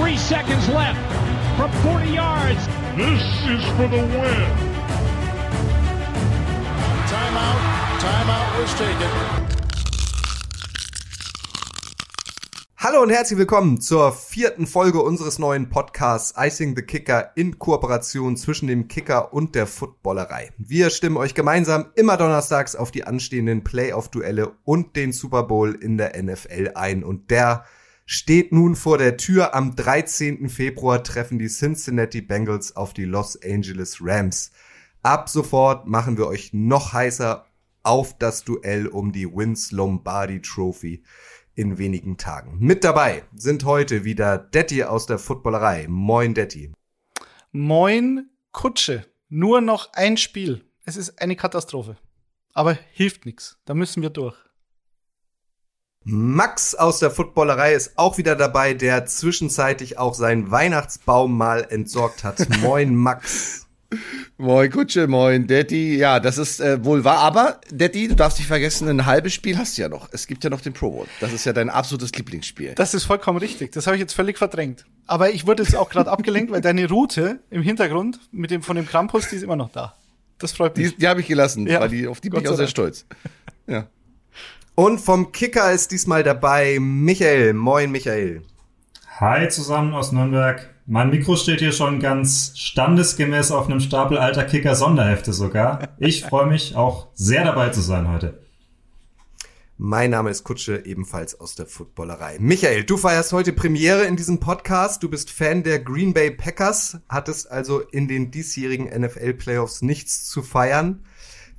Three seconds left from 40 yards. This is for the win. Timeout. Timeout was taken. Hallo und herzlich willkommen zur vierten Folge unseres neuen Podcasts Icing the Kicker in Kooperation zwischen dem Kicker und der Footballerei. Wir stimmen euch gemeinsam immer donnerstags auf die anstehenden Playoff-Duelle und den Super Bowl in der NFL ein und der steht nun vor der Tür. Am 13. Februar treffen die Cincinnati Bengals auf die Los Angeles Rams. Ab sofort machen wir euch noch heißer auf das Duell um die Vince Lombardi Trophy in wenigen Tagen. Mit dabei sind heute wieder Detti aus der Footballerei. Moin Detti. Moin Kutsche. Nur noch ein Spiel. Es ist eine Katastrophe. Aber hilft nichts. Da müssen wir durch. Max aus der Footballerei ist auch wieder dabei, der zwischenzeitlich auch seinen Weihnachtsbaum mal entsorgt hat. Moin Max. Moin Kutsche, moin Daddy. Ja, das ist äh, wohl wahr. Aber Daddy, du darfst nicht vergessen, ein halbes Spiel hast du ja noch. Es gibt ja noch den Pro Bowl. Das ist ja dein absolutes Lieblingsspiel. Das ist vollkommen richtig. Das habe ich jetzt völlig verdrängt. Aber ich wurde jetzt auch gerade abgelenkt, weil deine Route im Hintergrund mit dem von dem Krampus, die ist immer noch da. Das freut mich. Die, die habe ich gelassen, ja. weil die, auf die bin ich auch sehr stolz. Ja. Und vom Kicker ist diesmal dabei Michael. Moin Michael. Hi zusammen aus Nürnberg. Mein Mikro steht hier schon ganz standesgemäß auf einem Stapel alter Kicker-Sonderhefte sogar. Ich freue mich auch sehr dabei zu sein heute. Mein Name ist Kutsche, ebenfalls aus der Footballerei. Michael, du feierst heute Premiere in diesem Podcast. Du bist Fan der Green Bay Packers, hattest also in den diesjährigen NFL-Playoffs nichts zu feiern.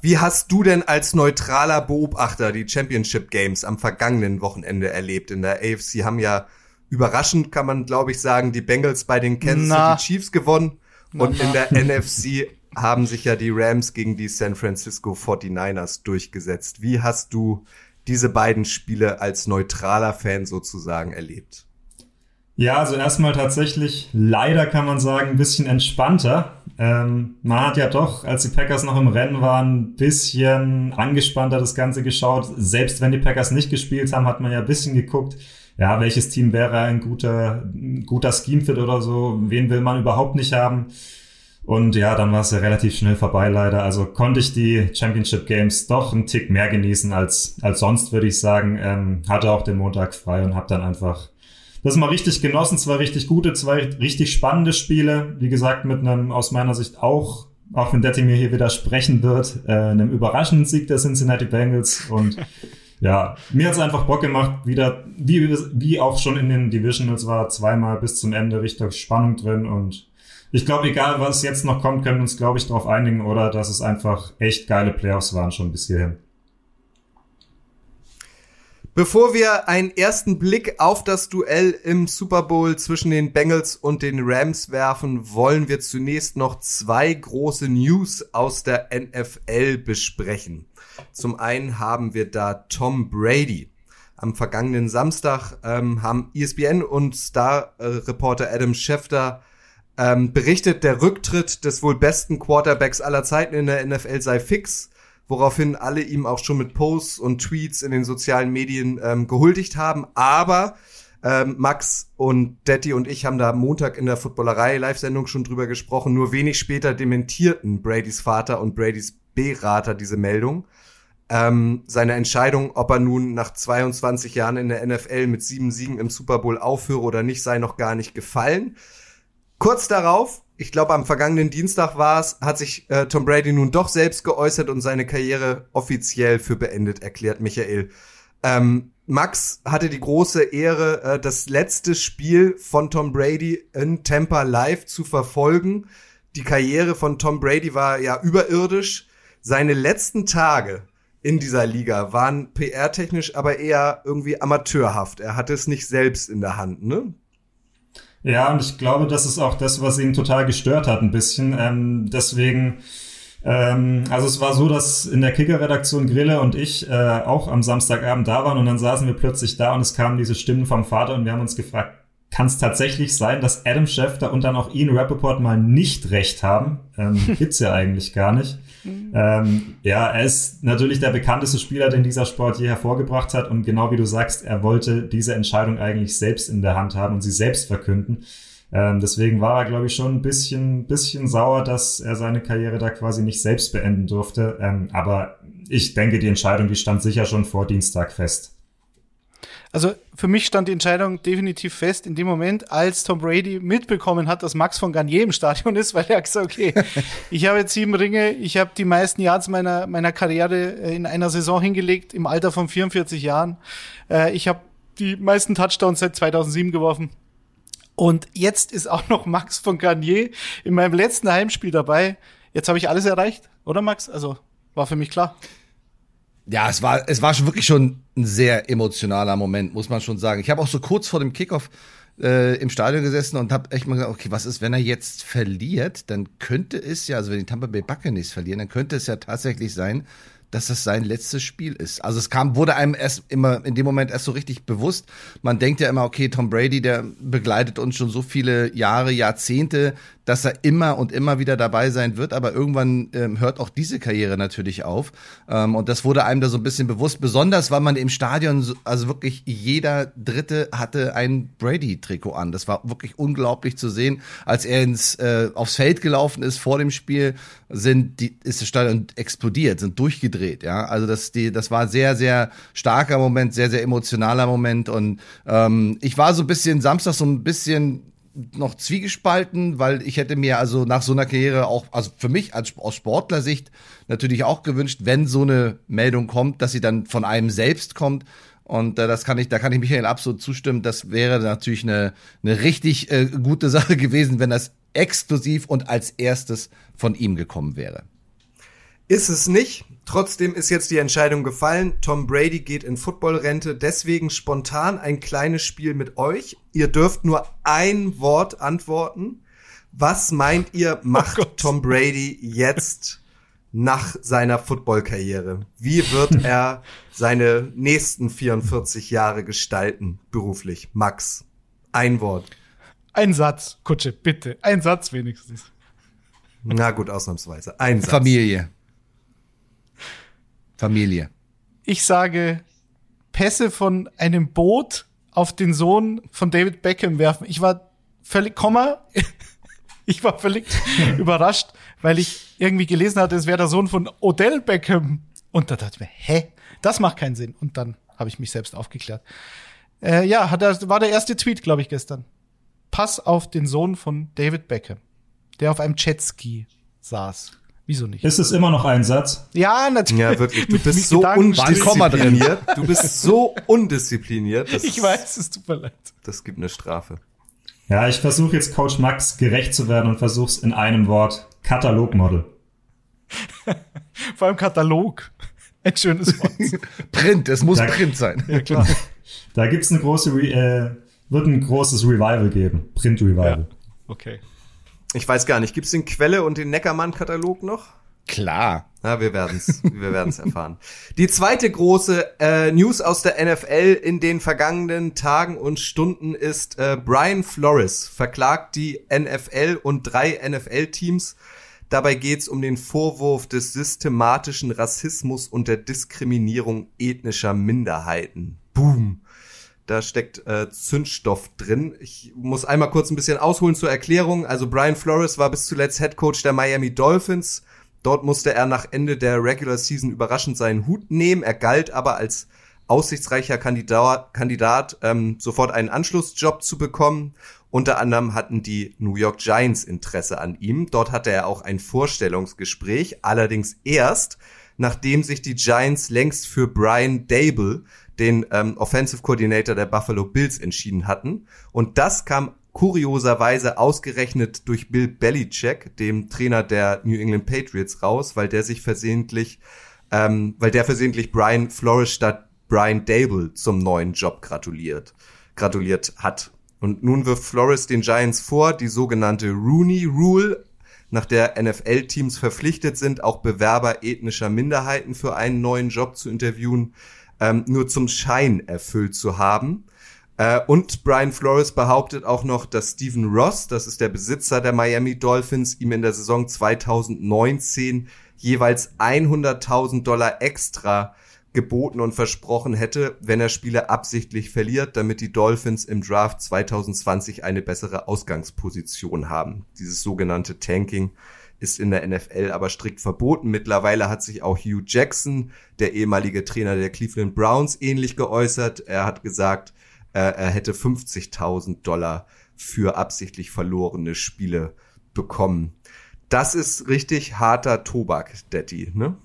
Wie hast du denn als neutraler Beobachter die Championship Games am vergangenen Wochenende erlebt? In der AFC haben ja überraschend kann man, glaube ich, sagen, die Bengals bei den Kansas na. City Chiefs gewonnen. Na, und in der NFC haben sich ja die Rams gegen die San Francisco 49ers durchgesetzt. Wie hast du diese beiden Spiele als neutraler Fan sozusagen erlebt? Ja, also erstmal tatsächlich, leider kann man sagen, ein bisschen entspannter. Ähm, man hat ja doch, als die Packers noch im Rennen waren, ein bisschen angespannter das Ganze geschaut. Selbst wenn die Packers nicht gespielt haben, hat man ja ein bisschen geguckt, ja, welches Team wäre ein guter, ein guter Scheme-Fit oder so, wen will man überhaupt nicht haben. Und ja, dann war es ja relativ schnell vorbei leider. Also konnte ich die Championship Games doch einen Tick mehr genießen als, als sonst, würde ich sagen. Ähm, hatte auch den Montag frei und habe dann einfach das mal richtig genossen. Zwei richtig gute, zwei richtig spannende Spiele. Wie gesagt, mit einem aus meiner Sicht auch, auch wenn Detti mir hier widersprechen wird, äh, einem überraschenden Sieg der Cincinnati Bengals. Und ja, mir hat's einfach Bock gemacht, wieder, wie, wie auch schon in den Divisionals war, zweimal bis zum Ende richtig Spannung drin und ich glaube, egal was jetzt noch kommt, können wir uns, glaube ich, darauf einigen, oder dass es einfach echt geile Playoffs waren schon bis hierhin. Bevor wir einen ersten Blick auf das Duell im Super Bowl zwischen den Bengals und den Rams werfen, wollen wir zunächst noch zwei große News aus der NFL besprechen. Zum einen haben wir da Tom Brady. Am vergangenen Samstag ähm, haben ESPN und Star-Reporter Adam Schefter ähm, berichtet, der Rücktritt des wohl besten Quarterbacks aller Zeiten in der NFL sei fix, woraufhin alle ihm auch schon mit Posts und Tweets in den sozialen Medien ähm, gehuldigt haben. Aber ähm, Max und Detti und ich haben da Montag in der Footballerei Live-Sendung schon drüber gesprochen. Nur wenig später dementierten Bradys Vater und Bradys Berater diese Meldung. Ähm, seine Entscheidung, ob er nun nach 22 Jahren in der NFL mit sieben Siegen im Super Bowl aufhöre oder nicht, sei noch gar nicht gefallen. Kurz darauf, ich glaube am vergangenen Dienstag war es, hat sich äh, Tom Brady nun doch selbst geäußert und seine Karriere offiziell für beendet erklärt, Michael. Ähm, Max hatte die große Ehre, äh, das letzte Spiel von Tom Brady in Tampa live zu verfolgen. Die Karriere von Tom Brady war ja überirdisch. Seine letzten Tage in dieser Liga waren PR-technisch aber eher irgendwie amateurhaft. Er hatte es nicht selbst in der Hand, ne? Ja, und ich glaube, das ist auch das, was ihn total gestört hat, ein bisschen. Ähm, deswegen, ähm, also es war so, dass in der Kicker-Redaktion Grille und ich äh, auch am Samstagabend da waren und dann saßen wir plötzlich da und es kamen diese Stimmen vom Vater und wir haben uns gefragt, kann es tatsächlich sein, dass Adam Schefter und dann auch Ian Rappaport mal nicht recht haben. Ähm, gibt's ja eigentlich gar nicht. Ähm, ja, er ist natürlich der bekannteste Spieler, den dieser Sport je hervorgebracht hat. Und genau wie du sagst, er wollte diese Entscheidung eigentlich selbst in der Hand haben und sie selbst verkünden. Ähm, deswegen war er, glaube ich, schon ein bisschen, bisschen sauer, dass er seine Karriere da quasi nicht selbst beenden durfte. Ähm, aber ich denke, die Entscheidung, die stand sicher schon vor Dienstag fest. Also für mich stand die Entscheidung definitiv fest in dem Moment, als Tom Brady mitbekommen hat, dass Max von Garnier im Stadion ist, weil er gesagt okay, ich habe jetzt sieben Ringe, ich habe die meisten Yards meiner, meiner Karriere äh, in einer Saison hingelegt, im Alter von 44 Jahren. Äh, ich habe die meisten Touchdowns seit 2007 geworfen. Und jetzt ist auch noch Max von Garnier in meinem letzten Heimspiel dabei. Jetzt habe ich alles erreicht, oder Max? Also war für mich klar. Ja, es war, es war schon wirklich schon ein sehr emotionaler Moment, muss man schon sagen. Ich habe auch so kurz vor dem Kickoff äh, im Stadion gesessen und habe echt mal gesagt, okay, was ist, wenn er jetzt verliert, dann könnte es ja, also wenn die Tampa Bay Buccaneers verlieren, dann könnte es ja tatsächlich sein, dass das sein letztes Spiel ist. Also es kam, wurde einem erst immer in dem Moment erst so richtig bewusst. Man denkt ja immer, okay, Tom Brady, der begleitet uns schon so viele Jahre, Jahrzehnte, dass er immer und immer wieder dabei sein wird, aber irgendwann ähm, hört auch diese Karriere natürlich auf. Ähm, und das wurde einem da so ein bisschen bewusst, besonders weil man im Stadion, so, also wirklich jeder Dritte hatte ein Brady-Trikot an. Das war wirklich unglaublich zu sehen. Als er ins, äh, aufs Feld gelaufen ist vor dem Spiel, sind die, ist das Stadion explodiert, sind durchgedreht. Ja, also das, die, das war sehr, sehr starker Moment, sehr, sehr emotionaler Moment. Und ähm, ich war so ein bisschen Samstag so ein bisschen noch zwiegespalten, weil ich hätte mir also nach so einer Karriere auch, also für mich als aus Sportlersicht natürlich auch gewünscht, wenn so eine Meldung kommt, dass sie dann von einem selbst kommt. Und äh, das kann ich, da kann ich Michael absolut zustimmen. Das wäre natürlich eine, eine richtig äh, gute Sache gewesen, wenn das exklusiv und als erstes von ihm gekommen wäre. Ist es nicht. Trotzdem ist jetzt die Entscheidung gefallen. Tom Brady geht in Footballrente. Deswegen spontan ein kleines Spiel mit euch. Ihr dürft nur ein Wort antworten. Was meint ihr, macht oh Tom Brady jetzt nach seiner Footballkarriere? Wie wird er seine nächsten 44 Jahre gestalten, beruflich? Max, ein Wort. Ein Satz, Kutsche, bitte. Ein Satz wenigstens. Na gut, ausnahmsweise. Ein Satz. Familie. Familie. Ich sage Pässe von einem Boot auf den Sohn von David Beckham werfen. Ich war völlig, Komma, ich war völlig überrascht, weil ich irgendwie gelesen hatte, es wäre der Sohn von Odell Beckham. Und da dachte ich mir, hä? Das macht keinen Sinn. Und dann habe ich mich selbst aufgeklärt. Äh, ja, hat war der erste Tweet, glaube ich, gestern. Pass auf den Sohn von David Beckham, der auf einem Jetski saß. Wieso nicht? Ist es immer noch ein Satz? Ja, natürlich. Ja, wirklich. Du bist so undiszipliniert. Du bist so undiszipliniert. ich weiß, es tut mir leid. Das gibt eine Strafe. Ja, ich versuche jetzt Coach Max gerecht zu werden und versuch's in einem Wort. Katalogmodel. Vor allem Katalog. Ein schönes Wort. Print, es muss da, Print sein. Ja, klar. Da gibt's eine große, Re äh, wird ein großes Revival geben. Print-Revival. Ja. Okay. Ich weiß gar nicht, gibt's den Quelle und den Neckermann-Katalog noch? Klar. Ja, wir werden's, wir werden's erfahren. Die zweite große äh, News aus der NFL in den vergangenen Tagen und Stunden ist äh, Brian Flores verklagt die NFL und drei NFL-Teams. Dabei geht's um den Vorwurf des systematischen Rassismus und der Diskriminierung ethnischer Minderheiten. Boom da steckt äh, Zündstoff drin. Ich muss einmal kurz ein bisschen ausholen zur Erklärung. Also Brian Flores war bis zuletzt Head Coach der Miami Dolphins. Dort musste er nach Ende der Regular Season überraschend seinen Hut nehmen. Er galt aber als aussichtsreicher Kandidat, Kandidat ähm, sofort einen Anschlussjob zu bekommen. Unter anderem hatten die New York Giants Interesse an ihm. Dort hatte er auch ein Vorstellungsgespräch, allerdings erst, nachdem sich die Giants längst für Brian Dable, den ähm, Offensive Coordinator der Buffalo Bills entschieden hatten. Und das kam kurioserweise ausgerechnet durch Bill Belichick, dem Trainer der New England Patriots, raus, weil der sich versehentlich, ähm, weil der versehentlich Brian Flores statt Brian Dable zum neuen Job gratuliert, gratuliert hat. Und nun wirft Flores den Giants vor, die sogenannte Rooney Rule, nach der NFL-Teams verpflichtet sind, auch Bewerber ethnischer Minderheiten für einen neuen Job zu interviewen, ähm, nur zum Schein erfüllt zu haben. Äh, und Brian Flores behauptet auch noch, dass Stephen Ross, das ist der Besitzer der Miami Dolphins, ihm in der Saison 2019 jeweils 100.000 Dollar extra geboten und versprochen hätte, wenn er Spiele absichtlich verliert, damit die Dolphins im Draft 2020 eine bessere Ausgangsposition haben. Dieses sogenannte Tanking ist in der NFL aber strikt verboten. Mittlerweile hat sich auch Hugh Jackson, der ehemalige Trainer der Cleveland Browns, ähnlich geäußert. Er hat gesagt, er hätte 50.000 Dollar für absichtlich verlorene Spiele bekommen. Das ist richtig harter Tobak, Daddy, ne?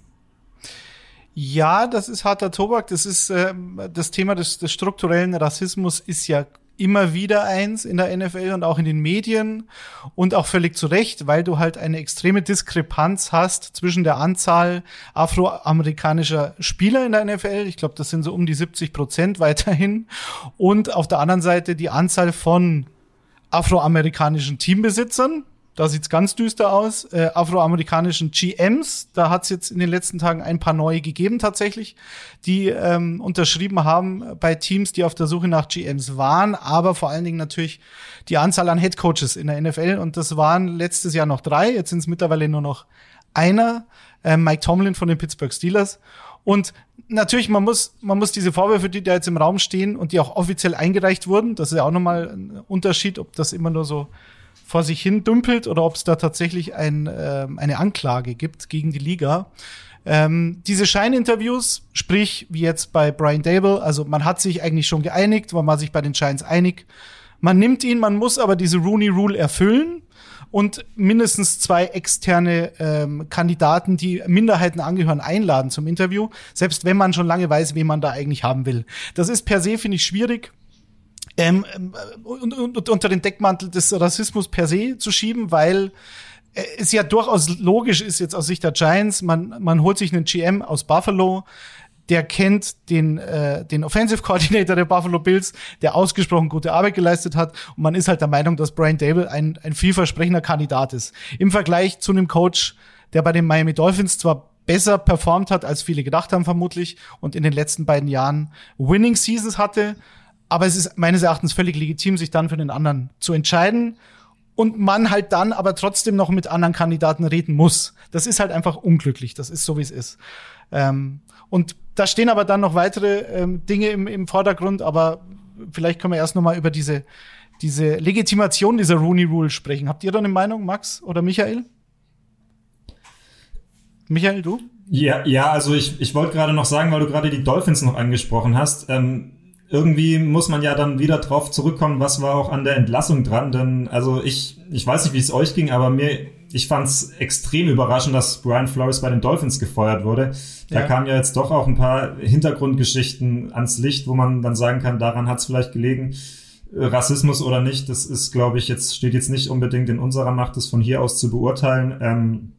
Ja, das ist harter Tobak. Das ist äh, das Thema des, des strukturellen Rassismus ist ja immer wieder eins in der NFL und auch in den Medien. Und auch völlig zu Recht, weil du halt eine extreme Diskrepanz hast zwischen der Anzahl afroamerikanischer Spieler in der NFL, ich glaube, das sind so um die 70 Prozent weiterhin, und auf der anderen Seite die Anzahl von afroamerikanischen Teambesitzern, da sieht's ganz düster aus. Äh, afroamerikanischen GMs, da hat's jetzt in den letzten Tagen ein paar neue gegeben tatsächlich, die ähm, unterschrieben haben bei Teams, die auf der Suche nach GMs waren, aber vor allen Dingen natürlich die Anzahl an Head Coaches in der NFL und das waren letztes Jahr noch drei, jetzt sind es mittlerweile nur noch einer, äh, Mike Tomlin von den Pittsburgh Steelers. Und natürlich, man muss, man muss diese Vorwürfe, die da jetzt im Raum stehen und die auch offiziell eingereicht wurden, das ist ja auch nochmal ein Unterschied, ob das immer nur so vor sich hin dümpelt oder ob es da tatsächlich ein, äh, eine Anklage gibt gegen die Liga. Ähm, diese Scheininterviews, sprich wie jetzt bei Brian Dable, also man hat sich eigentlich schon geeinigt, man sich bei den Shines einig. Man nimmt ihn, man muss aber diese Rooney Rule erfüllen und mindestens zwei externe ähm, Kandidaten, die Minderheiten angehören, einladen zum Interview, selbst wenn man schon lange weiß, wen man da eigentlich haben will. Das ist per se, finde ich, schwierig ähm, und, und, unter den Deckmantel des Rassismus per se zu schieben, weil es ja durchaus logisch ist jetzt aus Sicht der Giants, man, man holt sich einen GM aus Buffalo, der kennt den, äh, den Offensive Coordinator der Buffalo Bills, der ausgesprochen gute Arbeit geleistet hat. Und man ist halt der Meinung, dass Brian Dable ein, ein vielversprechender Kandidat ist. Im Vergleich zu einem Coach, der bei den Miami Dolphins zwar besser performt hat, als viele gedacht haben vermutlich und in den letzten beiden Jahren Winning Seasons hatte, aber es ist meines Erachtens völlig legitim, sich dann für den anderen zu entscheiden und man halt dann aber trotzdem noch mit anderen Kandidaten reden muss. Das ist halt einfach unglücklich. Das ist so, wie es ist. Ähm, und da stehen aber dann noch weitere ähm, Dinge im, im Vordergrund, aber vielleicht können wir erst noch mal über diese, diese Legitimation dieser Rooney Rule sprechen. Habt ihr da eine Meinung, Max oder Michael? Michael, du? Ja, ja, also ich, ich wollte gerade noch sagen, weil du gerade die Dolphins noch angesprochen hast. Ähm, irgendwie muss man ja dann wieder drauf zurückkommen, was war auch an der Entlassung dran. Denn also ich, ich weiß nicht, wie es euch ging, aber mir, ich fand es extrem überraschend, dass Brian Flores bei den Dolphins gefeuert wurde. Da ja. kamen ja jetzt doch auch ein paar Hintergrundgeschichten ans Licht, wo man dann sagen kann, daran hat es vielleicht gelegen. Rassismus oder nicht, das ist, glaube ich, jetzt steht jetzt nicht unbedingt in unserer Macht, das von hier aus zu beurteilen. Ähm,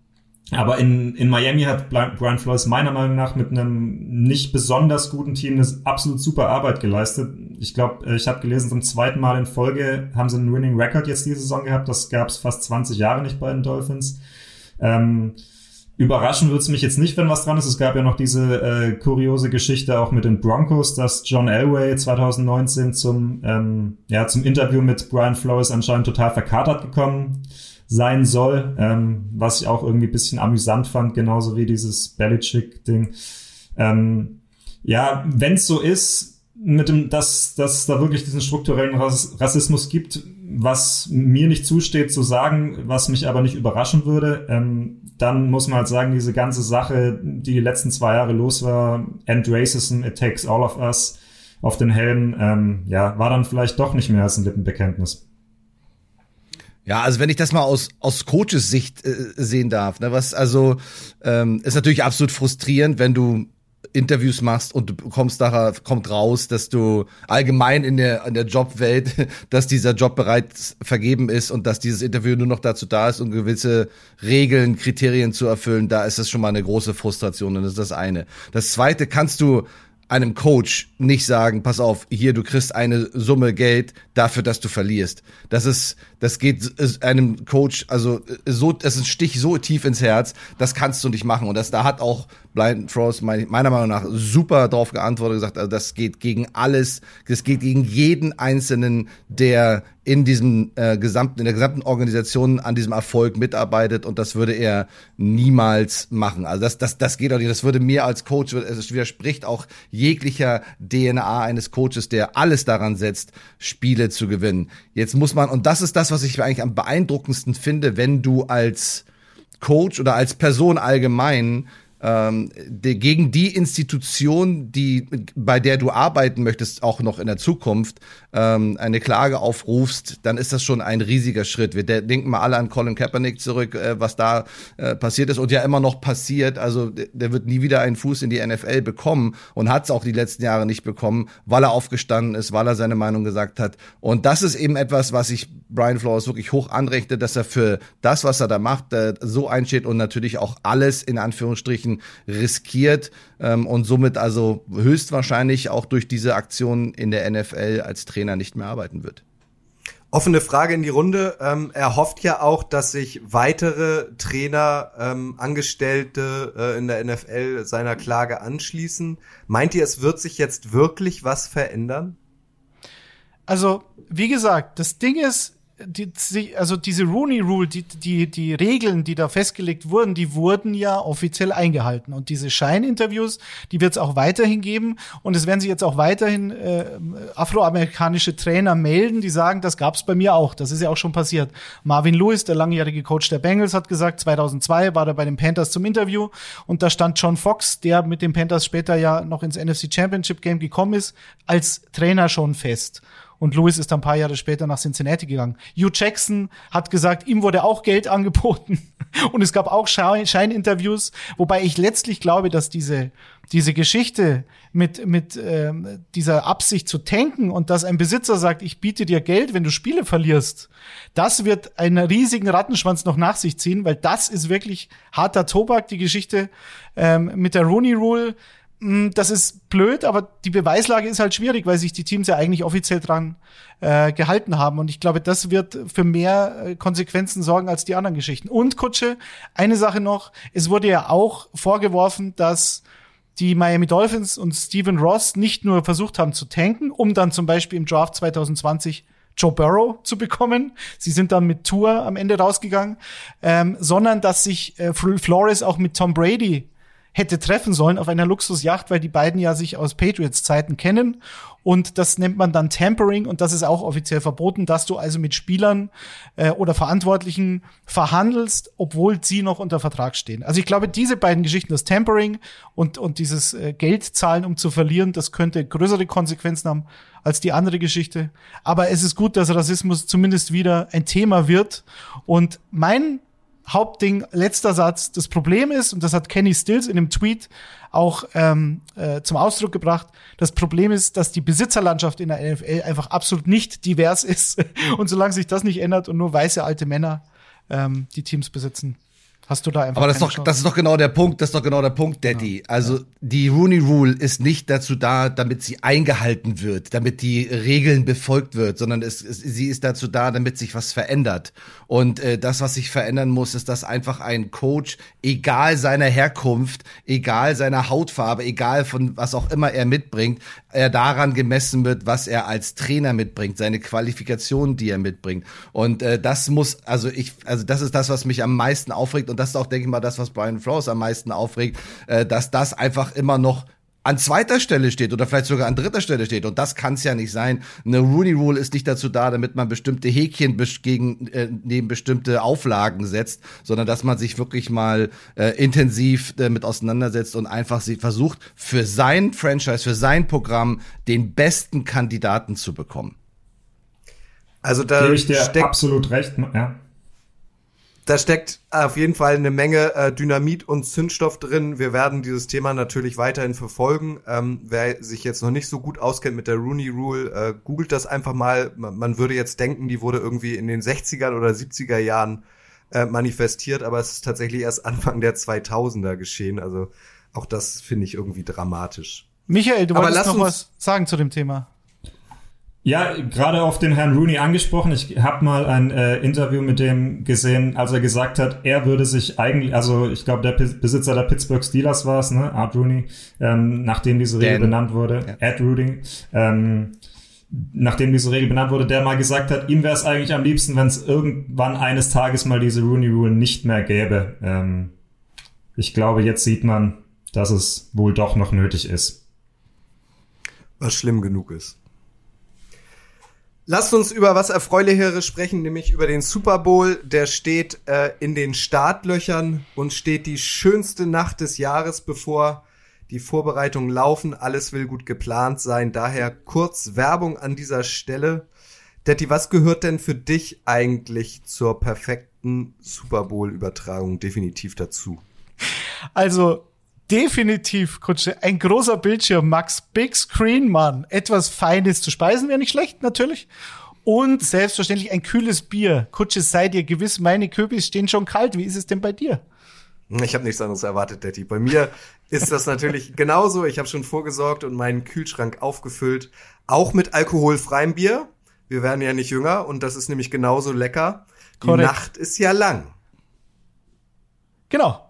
aber in, in Miami hat Brian Flores meiner Meinung nach mit einem nicht besonders guten Team eine absolut super Arbeit geleistet. Ich glaube, äh, ich habe gelesen, zum zweiten Mal in Folge haben sie einen Winning Record jetzt diese Saison gehabt. Das gab es fast 20 Jahre nicht bei den Dolphins. Ähm, überraschen würde es mich jetzt nicht, wenn was dran ist. Es gab ja noch diese äh, kuriose Geschichte auch mit den Broncos, dass John Elway 2019 zum, ähm, ja, zum Interview mit Brian Flores anscheinend total verkatert gekommen sein soll, ähm, was ich auch irgendwie bisschen amüsant fand, genauso wie dieses Belichick-Ding. Ähm, ja, wenn es so ist, mit dem, dass, dass da wirklich diesen strukturellen Rassismus gibt, was mir nicht zusteht zu sagen, was mich aber nicht überraschen würde, ähm, dann muss man halt sagen, diese ganze Sache, die die letzten zwei Jahre los war, End Racism, It Takes All of Us auf den Helm, ähm, ja, war dann vielleicht doch nicht mehr als ein Lippenbekenntnis. Ja, also wenn ich das mal aus aus Coaches Sicht äh, sehen darf, ne, was also ähm, ist natürlich absolut frustrierend, wenn du Interviews machst und du kommst da kommt raus, dass du allgemein in der in der Jobwelt, dass dieser Job bereits vergeben ist und dass dieses Interview nur noch dazu da ist, um gewisse Regeln, Kriterien zu erfüllen, da ist das schon mal eine große Frustration und das ist das eine. Das zweite kannst du einem Coach nicht sagen, pass auf, hier, du kriegst eine Summe Geld dafür, dass du verlierst. Das ist, das geht einem Coach, also so, das ist ein Stich so tief ins Herz, das kannst du nicht machen. Und das, da hat auch Blind Frost meiner Meinung nach super drauf geantwortet, gesagt, also das geht gegen alles, das geht gegen jeden einzelnen, der in diesem äh, gesamten, in der gesamten Organisation an diesem Erfolg mitarbeitet und das würde er niemals machen. Also das, das, das geht auch nicht. Das würde mir als Coach, es widerspricht auch jeglicher DNA eines Coaches, der alles daran setzt, Spiele zu gewinnen. Jetzt muss man, und das ist das, was ich eigentlich am beeindruckendsten finde, wenn du als Coach oder als Person allgemein ähm, de, gegen die Institution, die bei der du arbeiten möchtest, auch noch in der Zukunft ähm, eine Klage aufrufst, dann ist das schon ein riesiger Schritt. Wir denken mal alle an Colin Kaepernick zurück, äh, was da äh, passiert ist und ja immer noch passiert. Also der wird nie wieder einen Fuß in die NFL bekommen und hat es auch die letzten Jahre nicht bekommen, weil er aufgestanden ist, weil er seine Meinung gesagt hat. Und das ist eben etwas, was ich Brian Flores wirklich hoch anrechne, dass er für das, was er da macht, äh, so einsteht und natürlich auch alles in Anführungsstrichen riskiert ähm, und somit also höchstwahrscheinlich auch durch diese Aktion in der NFL als Trainer nicht mehr arbeiten wird. Offene Frage in die Runde. Ähm, er hofft ja auch, dass sich weitere Trainer, ähm, Angestellte äh, in der NFL seiner Klage anschließen. Meint ihr, es wird sich jetzt wirklich was verändern? Also, wie gesagt, das Ding ist, die, also diese Rooney Rule, die, die, die Regeln, die da festgelegt wurden, die wurden ja offiziell eingehalten. Und diese Scheininterviews, die wird es auch weiterhin geben. Und es werden sich jetzt auch weiterhin äh, afroamerikanische Trainer melden, die sagen, das gab es bei mir auch. Das ist ja auch schon passiert. Marvin Lewis, der langjährige Coach der Bengals, hat gesagt, 2002 war er bei den Panthers zum Interview. Und da stand John Fox, der mit den Panthers später ja noch ins NFC Championship Game gekommen ist, als Trainer schon fest und Lewis ist dann ein paar Jahre später nach Cincinnati gegangen. Hugh Jackson hat gesagt, ihm wurde auch Geld angeboten und es gab auch Scheininterviews, wobei ich letztlich glaube, dass diese diese Geschichte mit mit ähm, dieser Absicht zu tanken und dass ein Besitzer sagt, ich biete dir Geld, wenn du Spiele verlierst, das wird einen riesigen Rattenschwanz noch nach sich ziehen, weil das ist wirklich harter Tobak, die Geschichte ähm, mit der Rooney Rule das ist blöd, aber die Beweislage ist halt schwierig, weil sich die Teams ja eigentlich offiziell dran äh, gehalten haben. Und ich glaube, das wird für mehr äh, Konsequenzen sorgen als die anderen Geschichten. Und Kutsche, eine Sache noch, es wurde ja auch vorgeworfen, dass die Miami Dolphins und Steven Ross nicht nur versucht haben zu tanken, um dann zum Beispiel im Draft 2020 Joe Burrow zu bekommen. Sie sind dann mit Tour am Ende rausgegangen, ähm, sondern dass sich äh, Flores auch mit Tom Brady hätte treffen sollen auf einer Luxusjacht, weil die beiden ja sich aus Patriots Zeiten kennen. Und das nennt man dann Tampering und das ist auch offiziell verboten, dass du also mit Spielern äh, oder Verantwortlichen verhandelst, obwohl sie noch unter Vertrag stehen. Also ich glaube, diese beiden Geschichten, das Tampering und, und dieses äh, Geld zahlen, um zu verlieren, das könnte größere Konsequenzen haben als die andere Geschichte. Aber es ist gut, dass Rassismus zumindest wieder ein Thema wird. Und mein Hauptding, letzter Satz. Das Problem ist, und das hat Kenny Stills in einem Tweet auch ähm, äh, zum Ausdruck gebracht, das Problem ist, dass die Besitzerlandschaft in der NFL einfach absolut nicht divers ist. und solange sich das nicht ändert und nur weiße alte Männer ähm, die Teams besitzen, Hast du da einfach Aber das ist, doch, das ist doch genau der Punkt, das ist doch genau der Punkt, Daddy. Ja. Also die Rooney Rule ist nicht dazu da, damit sie eingehalten wird, damit die Regeln befolgt wird, sondern es, es, sie ist dazu da, damit sich was verändert. Und äh, das, was sich verändern muss, ist, dass einfach ein Coach, egal seiner Herkunft, egal seiner Hautfarbe, egal von was auch immer er mitbringt, er daran gemessen wird, was er als Trainer mitbringt, seine Qualifikation, die er mitbringt. Und äh, das muss, also ich, also das ist das, was mich am meisten aufregt und das ist auch, denke ich mal, das, was Brian Flores am meisten aufregt, äh, dass das einfach immer noch an zweiter Stelle steht oder vielleicht sogar an dritter Stelle steht. Und das kann es ja nicht sein. Eine Rooney Rule ist nicht dazu da, damit man bestimmte Häkchen gegen, äh, neben bestimmte Auflagen setzt, sondern dass man sich wirklich mal äh, intensiv damit auseinandersetzt und einfach sie versucht, für sein Franchise, für sein Programm den besten Kandidaten zu bekommen. Also da gebe ich dir absolut recht, ja da steckt auf jeden Fall eine Menge äh, Dynamit und Zündstoff drin. Wir werden dieses Thema natürlich weiterhin verfolgen. Ähm, wer sich jetzt noch nicht so gut auskennt mit der Rooney Rule, äh, googelt das einfach mal. Man würde jetzt denken, die wurde irgendwie in den 60er oder 70er Jahren äh, manifestiert, aber es ist tatsächlich erst Anfang der 2000er geschehen. Also auch das finde ich irgendwie dramatisch. Michael, du wolltest noch was sagen zu dem Thema. Ja, gerade auf den Herrn Rooney angesprochen. Ich habe mal ein äh, Interview mit dem gesehen, als er gesagt hat, er würde sich eigentlich, also ich glaube, der P Besitzer der Pittsburgh Steelers war es, ne, Art Rooney, ähm, nachdem diese Regel Dan. benannt wurde, ja. Ed Rooney, ähm, nachdem diese Regel benannt wurde, der mal gesagt hat, ihm wäre es eigentlich am liebsten, wenn es irgendwann eines Tages mal diese Rooney Rule nicht mehr gäbe. Ähm, ich glaube, jetzt sieht man, dass es wohl doch noch nötig ist. Was schlimm genug ist. Lasst uns über was Erfreulicheres sprechen, nämlich über den Super Bowl. Der steht äh, in den Startlöchern und steht die schönste Nacht des Jahres bevor. Die Vorbereitungen laufen, alles will gut geplant sein. Daher kurz Werbung an dieser Stelle. Detti, was gehört denn für dich eigentlich zur perfekten Super Bowl-Übertragung definitiv dazu? Also, definitiv, Kutsche. Ein großer Bildschirm, Max, Big Screen, Mann. Etwas Feines zu speisen wäre nicht schlecht, natürlich. Und selbstverständlich ein kühles Bier. Kutsche, seid ihr gewiss, meine Kürbis stehen schon kalt. Wie ist es denn bei dir? Ich habe nichts anderes erwartet, Daddy. Bei mir ist das natürlich genauso. Ich habe schon vorgesorgt und meinen Kühlschrank aufgefüllt. Auch mit alkoholfreiem Bier. Wir werden ja nicht jünger und das ist nämlich genauso lecker. Die Korrekt. Nacht ist ja lang. Genau.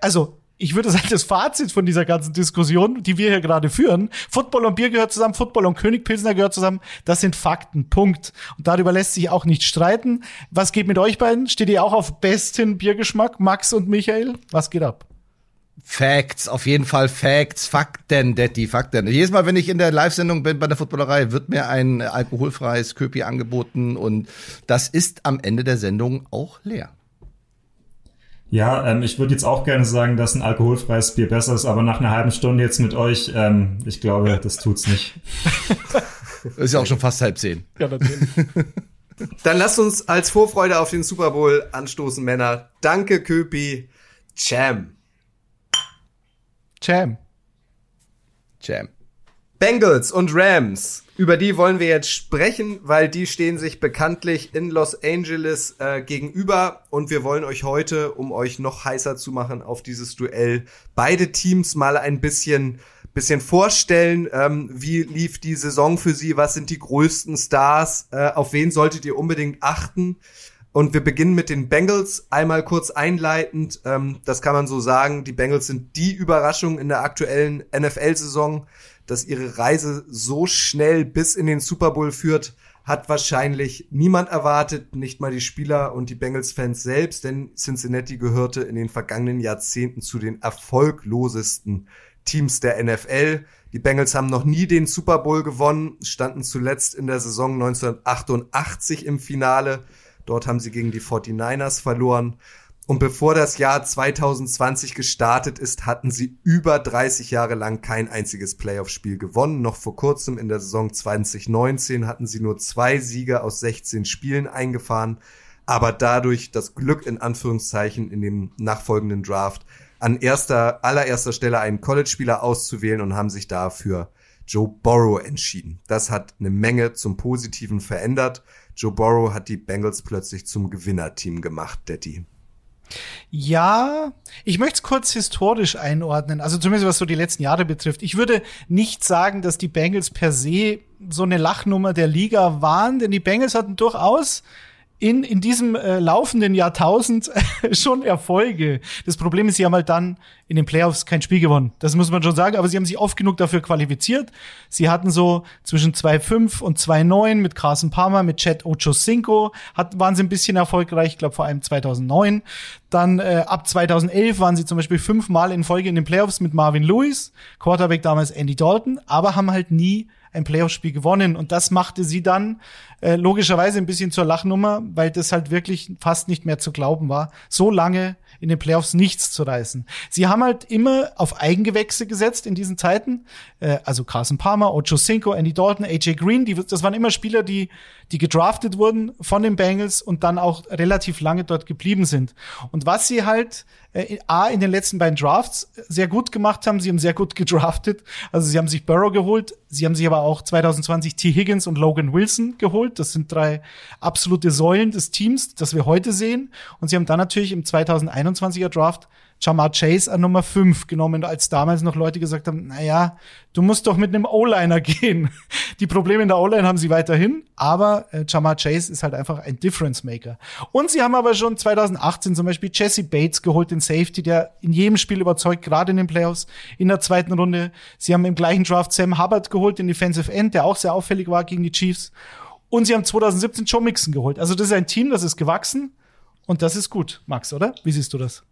Also, ich würde sagen, das Fazit von dieser ganzen Diskussion, die wir hier gerade führen, Football und Bier gehört zusammen, Football und König Pilsner gehört zusammen, das sind Fakten, Punkt. Und darüber lässt sich auch nicht streiten. Was geht mit euch beiden? Steht ihr auch auf besten Biergeschmack, Max und Michael? Was geht ab? Facts, auf jeden Fall Facts, Fakten, Daddy, Fakten. Jedes Mal, wenn ich in der Live-Sendung bin bei der Footballerei, wird mir ein alkoholfreies Köpi angeboten und das ist am Ende der Sendung auch leer. Ja, ähm, ich würde jetzt auch gerne sagen, dass ein alkoholfreies Bier besser ist, aber nach einer halben Stunde jetzt mit euch, ähm, ich glaube, das tut's nicht. ist ja auch schon fast halb zehn. Ja, natürlich. Dann lasst uns als Vorfreude auf den Super Bowl anstoßen, Männer. Danke, Köpi. Cham. Cham. Cham. Bengals und Rams. Über die wollen wir jetzt sprechen, weil die stehen sich bekanntlich in Los Angeles äh, gegenüber und wir wollen euch heute, um euch noch heißer zu machen auf dieses Duell, beide Teams mal ein bisschen bisschen vorstellen. Ähm, wie lief die Saison für sie? Was sind die größten Stars? Äh, auf wen solltet ihr unbedingt achten? Und wir beginnen mit den Bengals. Einmal kurz einleitend. Ähm, das kann man so sagen. Die Bengals sind die Überraschung in der aktuellen NFL-Saison dass ihre Reise so schnell bis in den Super Bowl führt, hat wahrscheinlich niemand erwartet, nicht mal die Spieler und die Bengals-Fans selbst, denn Cincinnati gehörte in den vergangenen Jahrzehnten zu den erfolglosesten Teams der NFL. Die Bengals haben noch nie den Super Bowl gewonnen, standen zuletzt in der Saison 1988 im Finale. Dort haben sie gegen die 49ers verloren. Und bevor das Jahr 2020 gestartet ist, hatten sie über 30 Jahre lang kein einziges Playoff-Spiel gewonnen. Noch vor kurzem in der Saison 2019 hatten sie nur zwei Siege aus 16 Spielen eingefahren, aber dadurch das Glück in Anführungszeichen in dem nachfolgenden Draft an erster, allererster Stelle einen College-Spieler auszuwählen und haben sich dafür Joe Borrow entschieden. Das hat eine Menge zum Positiven verändert. Joe Borrow hat die Bengals plötzlich zum Gewinnerteam gemacht, Daddy. Ja, ich möchte es kurz historisch einordnen, also zumindest was so die letzten Jahre betrifft. Ich würde nicht sagen, dass die Bengals per se so eine Lachnummer der Liga waren, denn die Bengals hatten durchaus in, in diesem äh, laufenden Jahrtausend schon Erfolge. Das Problem ist, sie haben halt dann in den Playoffs kein Spiel gewonnen. Das muss man schon sagen, aber sie haben sich oft genug dafür qualifiziert. Sie hatten so zwischen 2-5 und 2-9 mit Carson Palmer, mit Chad Ochocinco, hat, waren sie ein bisschen erfolgreich, ich glaube vor allem 2009. Dann äh, ab 2011 waren sie zum Beispiel fünfmal in Folge in den Playoffs mit Marvin Lewis, Quarterback damals Andy Dalton, aber haben halt nie ein Playoff-Spiel gewonnen. Und das machte sie dann äh, logischerweise ein bisschen zur Lachnummer, weil das halt wirklich fast nicht mehr zu glauben war, so lange in den Playoffs nichts zu reißen. Sie haben halt immer auf Eigengewächse gesetzt in diesen Zeiten. Äh, also Carson Palmer, Ocho Cinco, Andy Dalton, AJ Green, die, das waren immer Spieler, die, die gedraftet wurden von den Bengals und dann auch relativ lange dort geblieben sind. Und was sie halt äh, A, in den letzten beiden Drafts sehr gut gemacht haben, sie haben sehr gut gedraftet. Also sie haben sich Burrow geholt, sie haben sich aber auch 2020 T. Higgins und Logan Wilson geholt. Das sind drei absolute Säulen des Teams, das wir heute sehen. Und sie haben dann natürlich im 2021er Draft Jamar Chase an Nummer 5 genommen, als damals noch Leute gesagt haben, naja, du musst doch mit einem O-Liner gehen. Die Probleme in der O-Line haben sie weiterhin, aber äh, Jamar Chase ist halt einfach ein Difference Maker. Und sie haben aber schon 2018 zum Beispiel Jesse Bates geholt, den Safety, der in jedem Spiel überzeugt, gerade in den Playoffs in der zweiten Runde. Sie haben im gleichen Draft Sam Hubbard geholt, den Defensive End, der auch sehr auffällig war gegen die Chiefs. Und sie haben 2017 Joe Mixon geholt. Also das ist ein Team, das ist gewachsen und das ist gut, Max, oder? Wie siehst du das?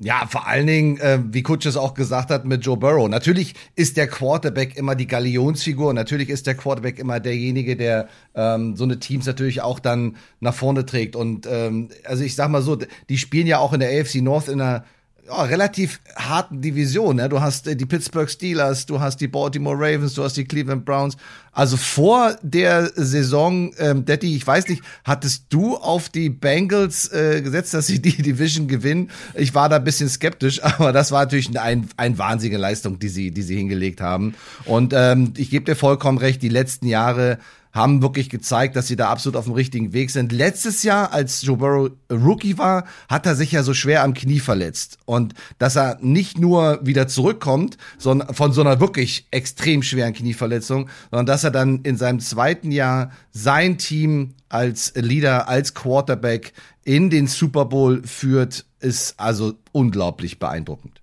Ja, vor allen Dingen, äh, wie Kutsch es auch gesagt hat mit Joe Burrow. Natürlich ist der Quarterback immer die Galionsfigur. Natürlich ist der Quarterback immer derjenige, der ähm, so eine Teams natürlich auch dann nach vorne trägt. Und ähm, also ich sag mal so, die spielen ja auch in der AFC North in einer ja, relativ harten Division. Ne? Du hast äh, die Pittsburgh Steelers, du hast die Baltimore Ravens, du hast die Cleveland Browns. Also vor der Saison, ähm, Detti, ich weiß nicht, hattest du auf die Bengals äh, gesetzt, dass sie die Division gewinnen? Ich war da ein bisschen skeptisch, aber das war natürlich ein, ein wahnsinnige Leistung, die sie, die sie hingelegt haben. Und ähm, ich gebe dir vollkommen recht, die letzten Jahre haben wirklich gezeigt, dass sie da absolut auf dem richtigen Weg sind. Letztes Jahr, als Joe Burrow Rookie war, hat er sich ja so schwer am Knie verletzt. Und dass er nicht nur wieder zurückkommt, sondern von so einer wirklich extrem schweren Knieverletzung, sondern dass er dann in seinem zweiten Jahr sein Team als Leader, als Quarterback in den Super Bowl führt, ist also unglaublich beeindruckend.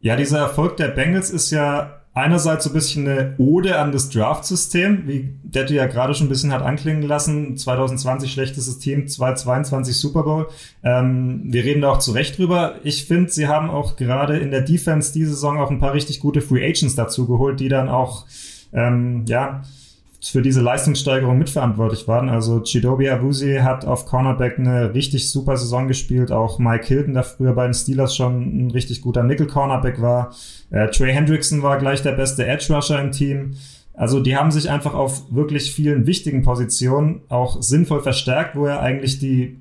Ja, dieser Erfolg der Bengals ist ja einerseits so ein bisschen eine Ode an das Draft-System, wie Detti ja gerade schon ein bisschen hat anklingen lassen. 2020 schlechtestes Team, 2022 Super Bowl. Ähm, wir reden da auch zu Recht drüber. Ich finde, sie haben auch gerade in der Defense diese Saison auch ein paar richtig gute Free Agents dazu geholt, die dann auch, ähm, ja, für diese Leistungssteigerung mitverantwortlich waren. Also Chidobe Awuzie hat auf Cornerback eine richtig super Saison gespielt. Auch Mike Hilton, der früher bei den Steelers schon ein richtig guter Nickel-Cornerback war. Äh, Trey Hendrickson war gleich der beste Edge-Rusher im Team. Also die haben sich einfach auf wirklich vielen wichtigen Positionen auch sinnvoll verstärkt, wo er eigentlich die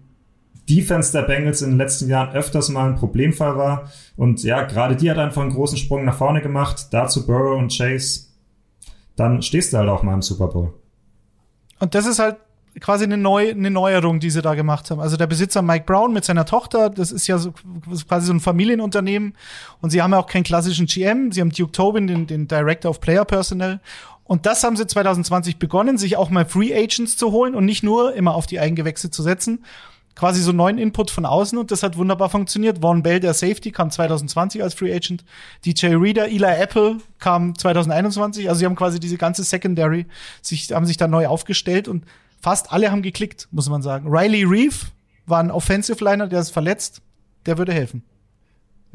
Defense der Bengals in den letzten Jahren öfters mal ein Problemfall war. Und ja, gerade die hat einfach einen großen Sprung nach vorne gemacht. Dazu Burrow und Chase dann stehst du halt auch mal im Super Bowl. Und das ist halt quasi eine, Neu eine Neuerung, die sie da gemacht haben. Also der Besitzer Mike Brown mit seiner Tochter, das ist ja so, quasi so ein Familienunternehmen. Und sie haben ja auch keinen klassischen GM. Sie haben Duke Tobin, den, den Director of Player Personnel. Und das haben sie 2020 begonnen, sich auch mal Free Agents zu holen und nicht nur immer auf die Eigengewächse zu setzen, quasi so neuen Input von außen und das hat wunderbar funktioniert. Vaughn Bell, der Safety, kam 2020 als Free Agent. DJ Reader, Eli Apple kam 2021. Also sie haben quasi diese ganze Secondary, sich, haben sich da neu aufgestellt und fast alle haben geklickt, muss man sagen. Riley Reeve war ein Offensive Liner, der ist verletzt. Der würde helfen.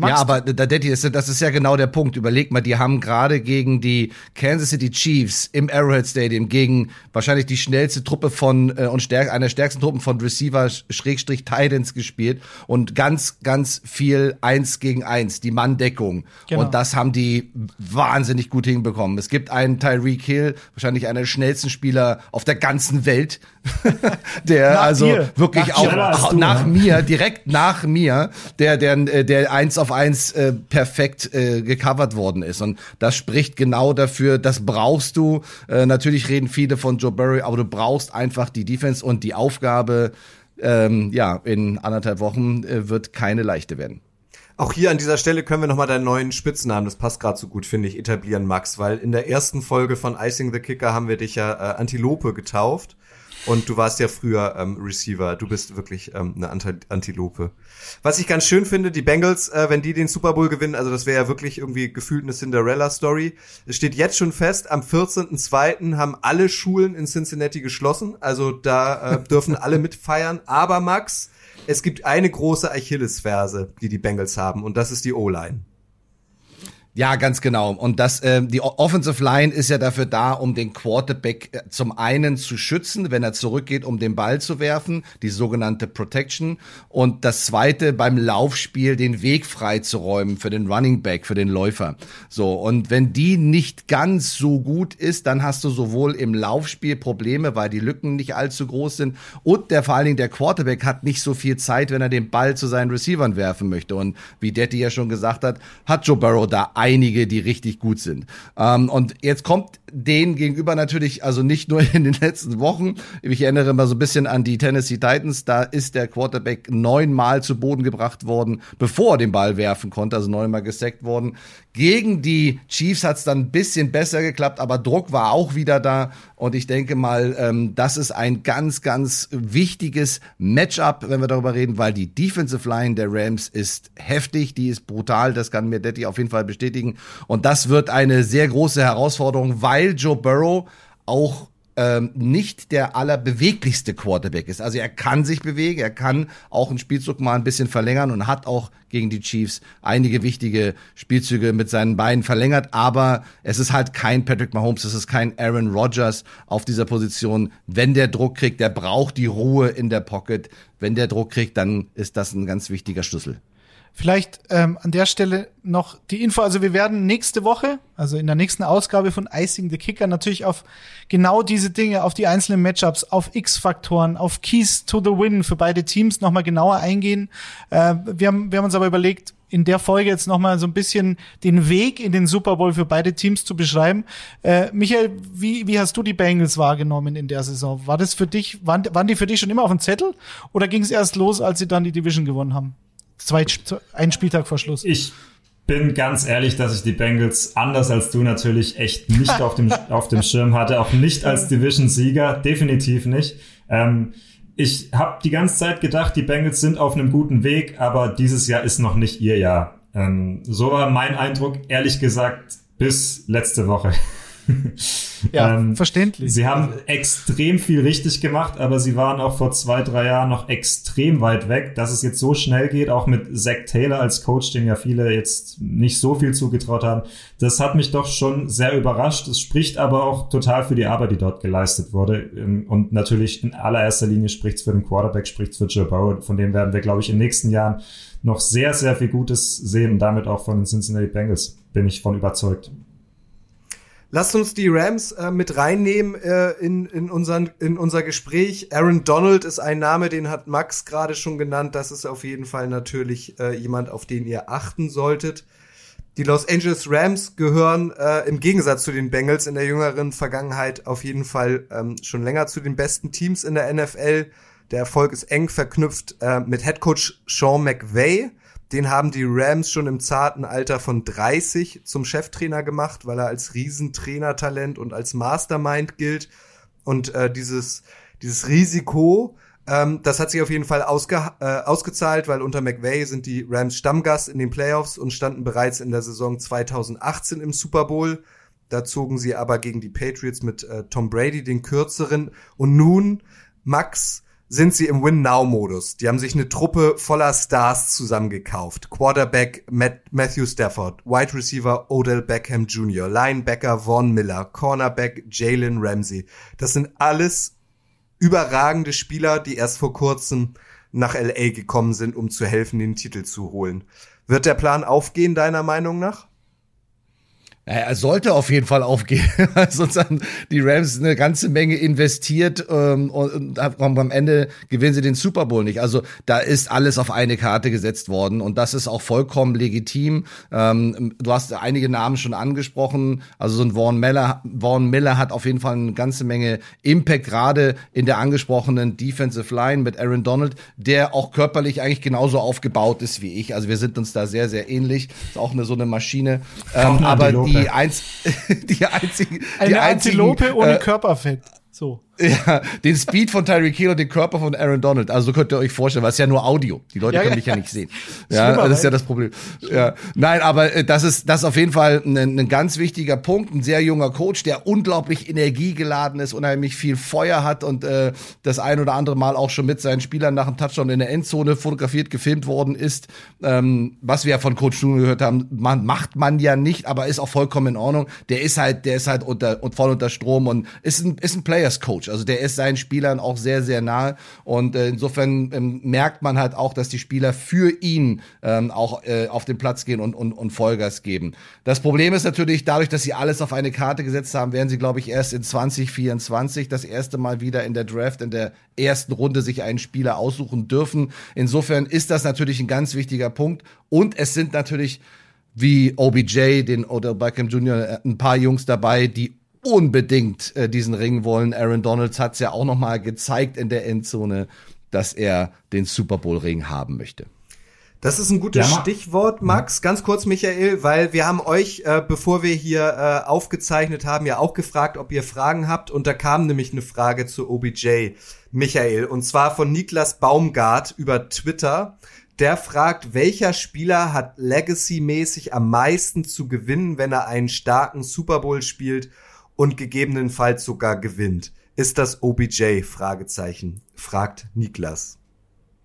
Magst ja, aber Daddy, das, das ist ja genau der Punkt. Überleg mal, die haben gerade gegen die Kansas City Chiefs im Arrowhead Stadium gegen wahrscheinlich die schnellste Truppe von äh, und stärk, einer der stärksten Truppen von Receiver Schrägstrich Titans gespielt und ganz ganz viel eins gegen eins, die Manndeckung genau. und das haben die wahnsinnig gut hinbekommen. Es gibt einen Tyreek Hill, wahrscheinlich einer der schnellsten Spieler auf der ganzen Welt, der nach also dir. wirklich nach auch nach du, mir direkt nach mir, der der der eins auf auf eins äh, perfekt äh, gecovert worden ist. Und das spricht genau dafür, das brauchst du. Äh, natürlich reden viele von Joe Burry, aber du brauchst einfach die Defense und die Aufgabe, ähm, ja, in anderthalb Wochen äh, wird keine leichte werden. Auch hier an dieser Stelle können wir nochmal deinen neuen Spitznamen, das passt gerade so gut, finde ich, etablieren, Max, weil in der ersten Folge von Icing the Kicker haben wir dich ja äh, Antilope getauft. Und du warst ja früher ähm, Receiver. Du bist wirklich ähm, eine Antilope. Was ich ganz schön finde, die Bengals, äh, wenn die den Super Bowl gewinnen, also das wäre ja wirklich irgendwie gefühlt eine Cinderella-Story. Es steht jetzt schon fest, am 14.02. haben alle Schulen in Cincinnati geschlossen. Also da äh, dürfen alle mitfeiern. Aber Max, es gibt eine große Achillesferse, die die Bengals haben. Und das ist die O-Line. Ja, ganz genau. Und das, äh, die Offensive Line ist ja dafür da, um den Quarterback äh, zum einen zu schützen, wenn er zurückgeht, um den Ball zu werfen, die sogenannte Protection. Und das zweite beim Laufspiel den Weg frei zu räumen für den Running Back, für den Läufer. So. Und wenn die nicht ganz so gut ist, dann hast du sowohl im Laufspiel Probleme, weil die Lücken nicht allzu groß sind und der vor allen Dingen der Quarterback hat nicht so viel Zeit, wenn er den Ball zu seinen Receivern werfen möchte. Und wie Detti ja schon gesagt hat, hat Joe Burrow da einige, die richtig gut sind. Ähm, und jetzt kommt denen gegenüber natürlich, also nicht nur in den letzten Wochen. Ich erinnere mal so ein bisschen an die Tennessee Titans. Da ist der Quarterback neunmal zu Boden gebracht worden, bevor er den Ball werfen konnte, also neunmal gesackt worden. Gegen die Chiefs hat es dann ein bisschen besser geklappt, aber Druck war auch wieder da. Und ich denke mal, ähm, das ist ein ganz, ganz wichtiges Matchup, wenn wir darüber reden, weil die Defensive Line der Rams ist heftig, die ist brutal. Das kann mir Detti auf jeden Fall bestätigen. Und das wird eine sehr große Herausforderung, weil Joe Burrow auch ähm, nicht der allerbeweglichste Quarterback ist. Also er kann sich bewegen, er kann auch einen Spielzug mal ein bisschen verlängern und hat auch gegen die Chiefs einige wichtige Spielzüge mit seinen Beinen verlängert, aber es ist halt kein Patrick Mahomes, es ist kein Aaron Rodgers auf dieser Position. Wenn der Druck kriegt, der braucht die Ruhe in der Pocket. Wenn der Druck kriegt, dann ist das ein ganz wichtiger Schlüssel. Vielleicht ähm, an der Stelle noch die Info. Also wir werden nächste Woche, also in der nächsten Ausgabe von Icing the Kicker, natürlich auf genau diese Dinge, auf die einzelnen Matchups, auf X-Faktoren, auf Keys to the Win für beide Teams nochmal genauer eingehen. Äh, wir, haben, wir haben uns aber überlegt, in der Folge jetzt nochmal so ein bisschen den Weg in den Super Bowl für beide Teams zu beschreiben. Äh, Michael, wie, wie hast du die Bengals wahrgenommen in der Saison? War das für dich, waren, waren die für dich schon immer auf dem Zettel oder ging es erst los, als sie dann die Division gewonnen haben? Zwei, ein Spieltag vor Schluss. Ich bin ganz ehrlich, dass ich die Bengals anders als du natürlich echt nicht auf dem, auf dem Schirm hatte, auch nicht als Division-Sieger, definitiv nicht. Ähm, ich habe die ganze Zeit gedacht, die Bengals sind auf einem guten Weg, aber dieses Jahr ist noch nicht ihr Jahr. Ähm, so war mein Eindruck, ehrlich gesagt, bis letzte Woche. ja, ähm, verständlich. Sie haben extrem viel richtig gemacht, aber sie waren auch vor zwei, drei Jahren noch extrem weit weg, dass es jetzt so schnell geht, auch mit Zach Taylor als Coach, dem ja viele jetzt nicht so viel zugetraut haben. Das hat mich doch schon sehr überrascht. Es spricht aber auch total für die Arbeit, die dort geleistet wurde. Ähm, und natürlich in allererster Linie spricht es für den Quarterback, spricht es für Joe Burrow. Von dem werden wir, glaube ich, in den nächsten Jahren noch sehr, sehr viel Gutes sehen und damit auch von den Cincinnati Bengals. Bin ich von überzeugt. Lasst uns die Rams äh, mit reinnehmen äh, in, in, unseren, in unser Gespräch. Aaron Donald ist ein Name, den hat Max gerade schon genannt. Das ist auf jeden Fall natürlich äh, jemand, auf den ihr achten solltet. Die Los Angeles Rams gehören äh, im Gegensatz zu den Bengals in der jüngeren Vergangenheit auf jeden Fall ähm, schon länger zu den besten Teams in der NFL. Der Erfolg ist eng verknüpft äh, mit Headcoach Sean McVay den haben die Rams schon im zarten Alter von 30 zum Cheftrainer gemacht, weil er als Riesentrainertalent und als Mastermind gilt. Und äh, dieses, dieses Risiko, ähm, das hat sich auf jeden Fall ausge äh, ausgezahlt, weil unter McVay sind die Rams Stammgast in den Playoffs und standen bereits in der Saison 2018 im Super Bowl. Da zogen sie aber gegen die Patriots mit äh, Tom Brady den kürzeren. Und nun, Max, sind sie im Win-Now-Modus. Die haben sich eine Truppe voller Stars zusammengekauft. Quarterback Matt Matthew Stafford, Wide Receiver Odell Beckham Jr., Linebacker Vaughn Miller, Cornerback Jalen Ramsey. Das sind alles überragende Spieler, die erst vor kurzem nach LA gekommen sind, um zu helfen, den Titel zu holen. Wird der Plan aufgehen, deiner Meinung nach? Er sollte auf jeden Fall aufgehen, sonst haben die Rams eine ganze Menge investiert ähm, und, und am Ende gewinnen sie den Super Bowl nicht. Also da ist alles auf eine Karte gesetzt worden und das ist auch vollkommen legitim. Ähm, du hast einige Namen schon angesprochen, also so ein Vaughn Miller, Vaughn Miller hat auf jeden Fall eine ganze Menge Impact gerade in der angesprochenen Defensive Line mit Aaron Donald, der auch körperlich eigentlich genauso aufgebaut ist wie ich. Also wir sind uns da sehr sehr ähnlich. Ist auch eine so eine Maschine, ähm, aber die die, eins, die einzige, Eine die Antilope ohne äh, Körperfett. So. Ja, den Speed von Tyreek Hill und den Körper von Aaron Donald. Also so könnt ihr euch vorstellen, weil es ja nur Audio. Die Leute ja, können ja. mich ja nicht sehen. Ja, das ist ja das Problem. Ja. Nein, aber äh, das ist das ist auf jeden Fall ein, ein ganz wichtiger Punkt. Ein sehr junger Coach, der unglaublich energiegeladen ist, unheimlich viel Feuer hat und äh, das ein oder andere Mal auch schon mit seinen Spielern nach dem Touchdown in der Endzone fotografiert, gefilmt worden ist. Ähm, was wir ja von Coach Nuno gehört haben, man macht man ja nicht, aber ist auch vollkommen in Ordnung. Der ist halt, der ist halt unter und voll unter Strom und ist ein ist ein Players Coach. Also der ist seinen Spielern auch sehr, sehr nahe. Und äh, insofern ähm, merkt man halt auch, dass die Spieler für ihn ähm, auch äh, auf den Platz gehen und, und, und Vollgas geben. Das Problem ist natürlich, dadurch, dass sie alles auf eine Karte gesetzt haben, werden sie, glaube ich, erst in 2024 das erste Mal wieder in der Draft, in der ersten Runde sich einen Spieler aussuchen dürfen. Insofern ist das natürlich ein ganz wichtiger Punkt. Und es sind natürlich wie OBJ, den Odell Beckham Jr., ein paar Jungs dabei, die unbedingt äh, diesen Ring wollen. Aaron Donalds hat es ja auch noch mal gezeigt in der Endzone, dass er den Super Bowl Ring haben möchte. Das ist ein gutes ja, Stichwort, Max. Ganz kurz, Michael, weil wir haben euch, äh, bevor wir hier äh, aufgezeichnet haben, ja auch gefragt, ob ihr Fragen habt. Und da kam nämlich eine Frage zu OBJ, Michael. Und zwar von Niklas Baumgart über Twitter. Der fragt, welcher Spieler hat Legacy-mäßig am meisten zu gewinnen, wenn er einen starken Super Bowl spielt und gegebenenfalls sogar gewinnt? Ist das OBJ? Fragezeichen. Fragt Niklas.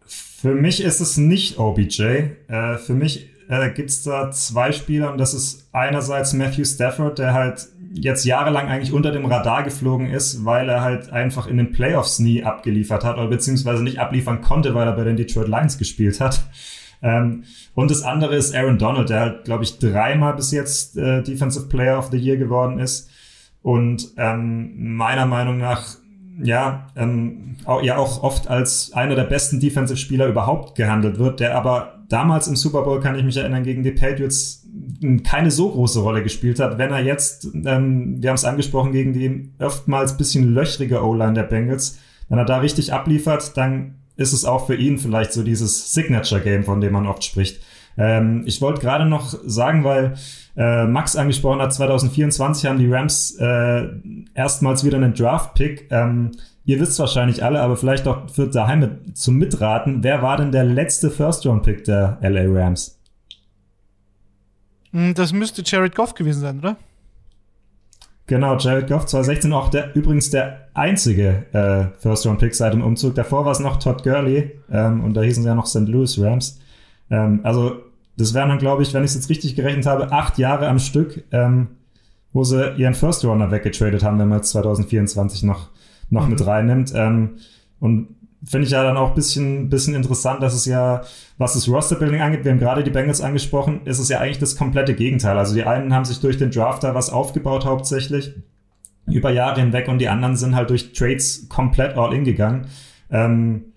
Für mich ist es nicht OBJ. Äh, für mich äh, gibt es da zwei Spieler und das ist einerseits Matthew Stafford, der halt jetzt jahrelang eigentlich unter dem Radar geflogen ist, weil er halt einfach in den Playoffs nie abgeliefert hat oder beziehungsweise nicht abliefern konnte, weil er bei den Detroit Lions gespielt hat. Ähm, und das andere ist Aaron Donald, der halt, glaube ich, dreimal bis jetzt äh, Defensive Player of the Year geworden ist und ähm, meiner Meinung nach ja, ähm, auch, ja auch oft als einer der besten Defensive-Spieler überhaupt gehandelt wird, der aber damals im Super Bowl, kann ich mich erinnern, gegen die Patriots keine so große Rolle gespielt hat. Wenn er jetzt, ähm, wir haben es angesprochen, gegen die oftmals bisschen löchrige O-Line der Bengals, wenn er da richtig abliefert, dann ist es auch für ihn vielleicht so dieses Signature-Game, von dem man oft spricht. Ähm, ich wollte gerade noch sagen, weil äh, Max angesprochen hat, 2024 haben die Rams äh, erstmals wieder einen Draft-Pick. Ähm, ihr wisst wahrscheinlich alle, aber vielleicht auch für daheim mit, zum Mitraten. Wer war denn der letzte First-Round-Pick der LA Rams? Hm, das müsste Jared Goff gewesen sein, oder? Genau, Jared Goff 2016 auch der übrigens der einzige äh, First-Round-Pick seit dem Umzug. Davor war es noch Todd Gurley ähm, und da hießen sie ja noch St. Louis Rams. Ähm, also das wären dann, glaube ich, wenn ich es jetzt richtig gerechnet habe, acht Jahre am Stück, ähm, wo sie ihren First Runner weggetradet haben, wenn man jetzt 2024 noch, noch mhm. mit reinnimmt. Ähm, und finde ich ja dann auch ein bisschen, bisschen interessant, dass es ja, was das Roster-Building angeht, wir haben gerade die Bengals angesprochen, ist es ja eigentlich das komplette Gegenteil. Also die einen haben sich durch den Draft da was aufgebaut hauptsächlich über Jahre hinweg und die anderen sind halt durch Trades komplett all in gegangen. Ähm,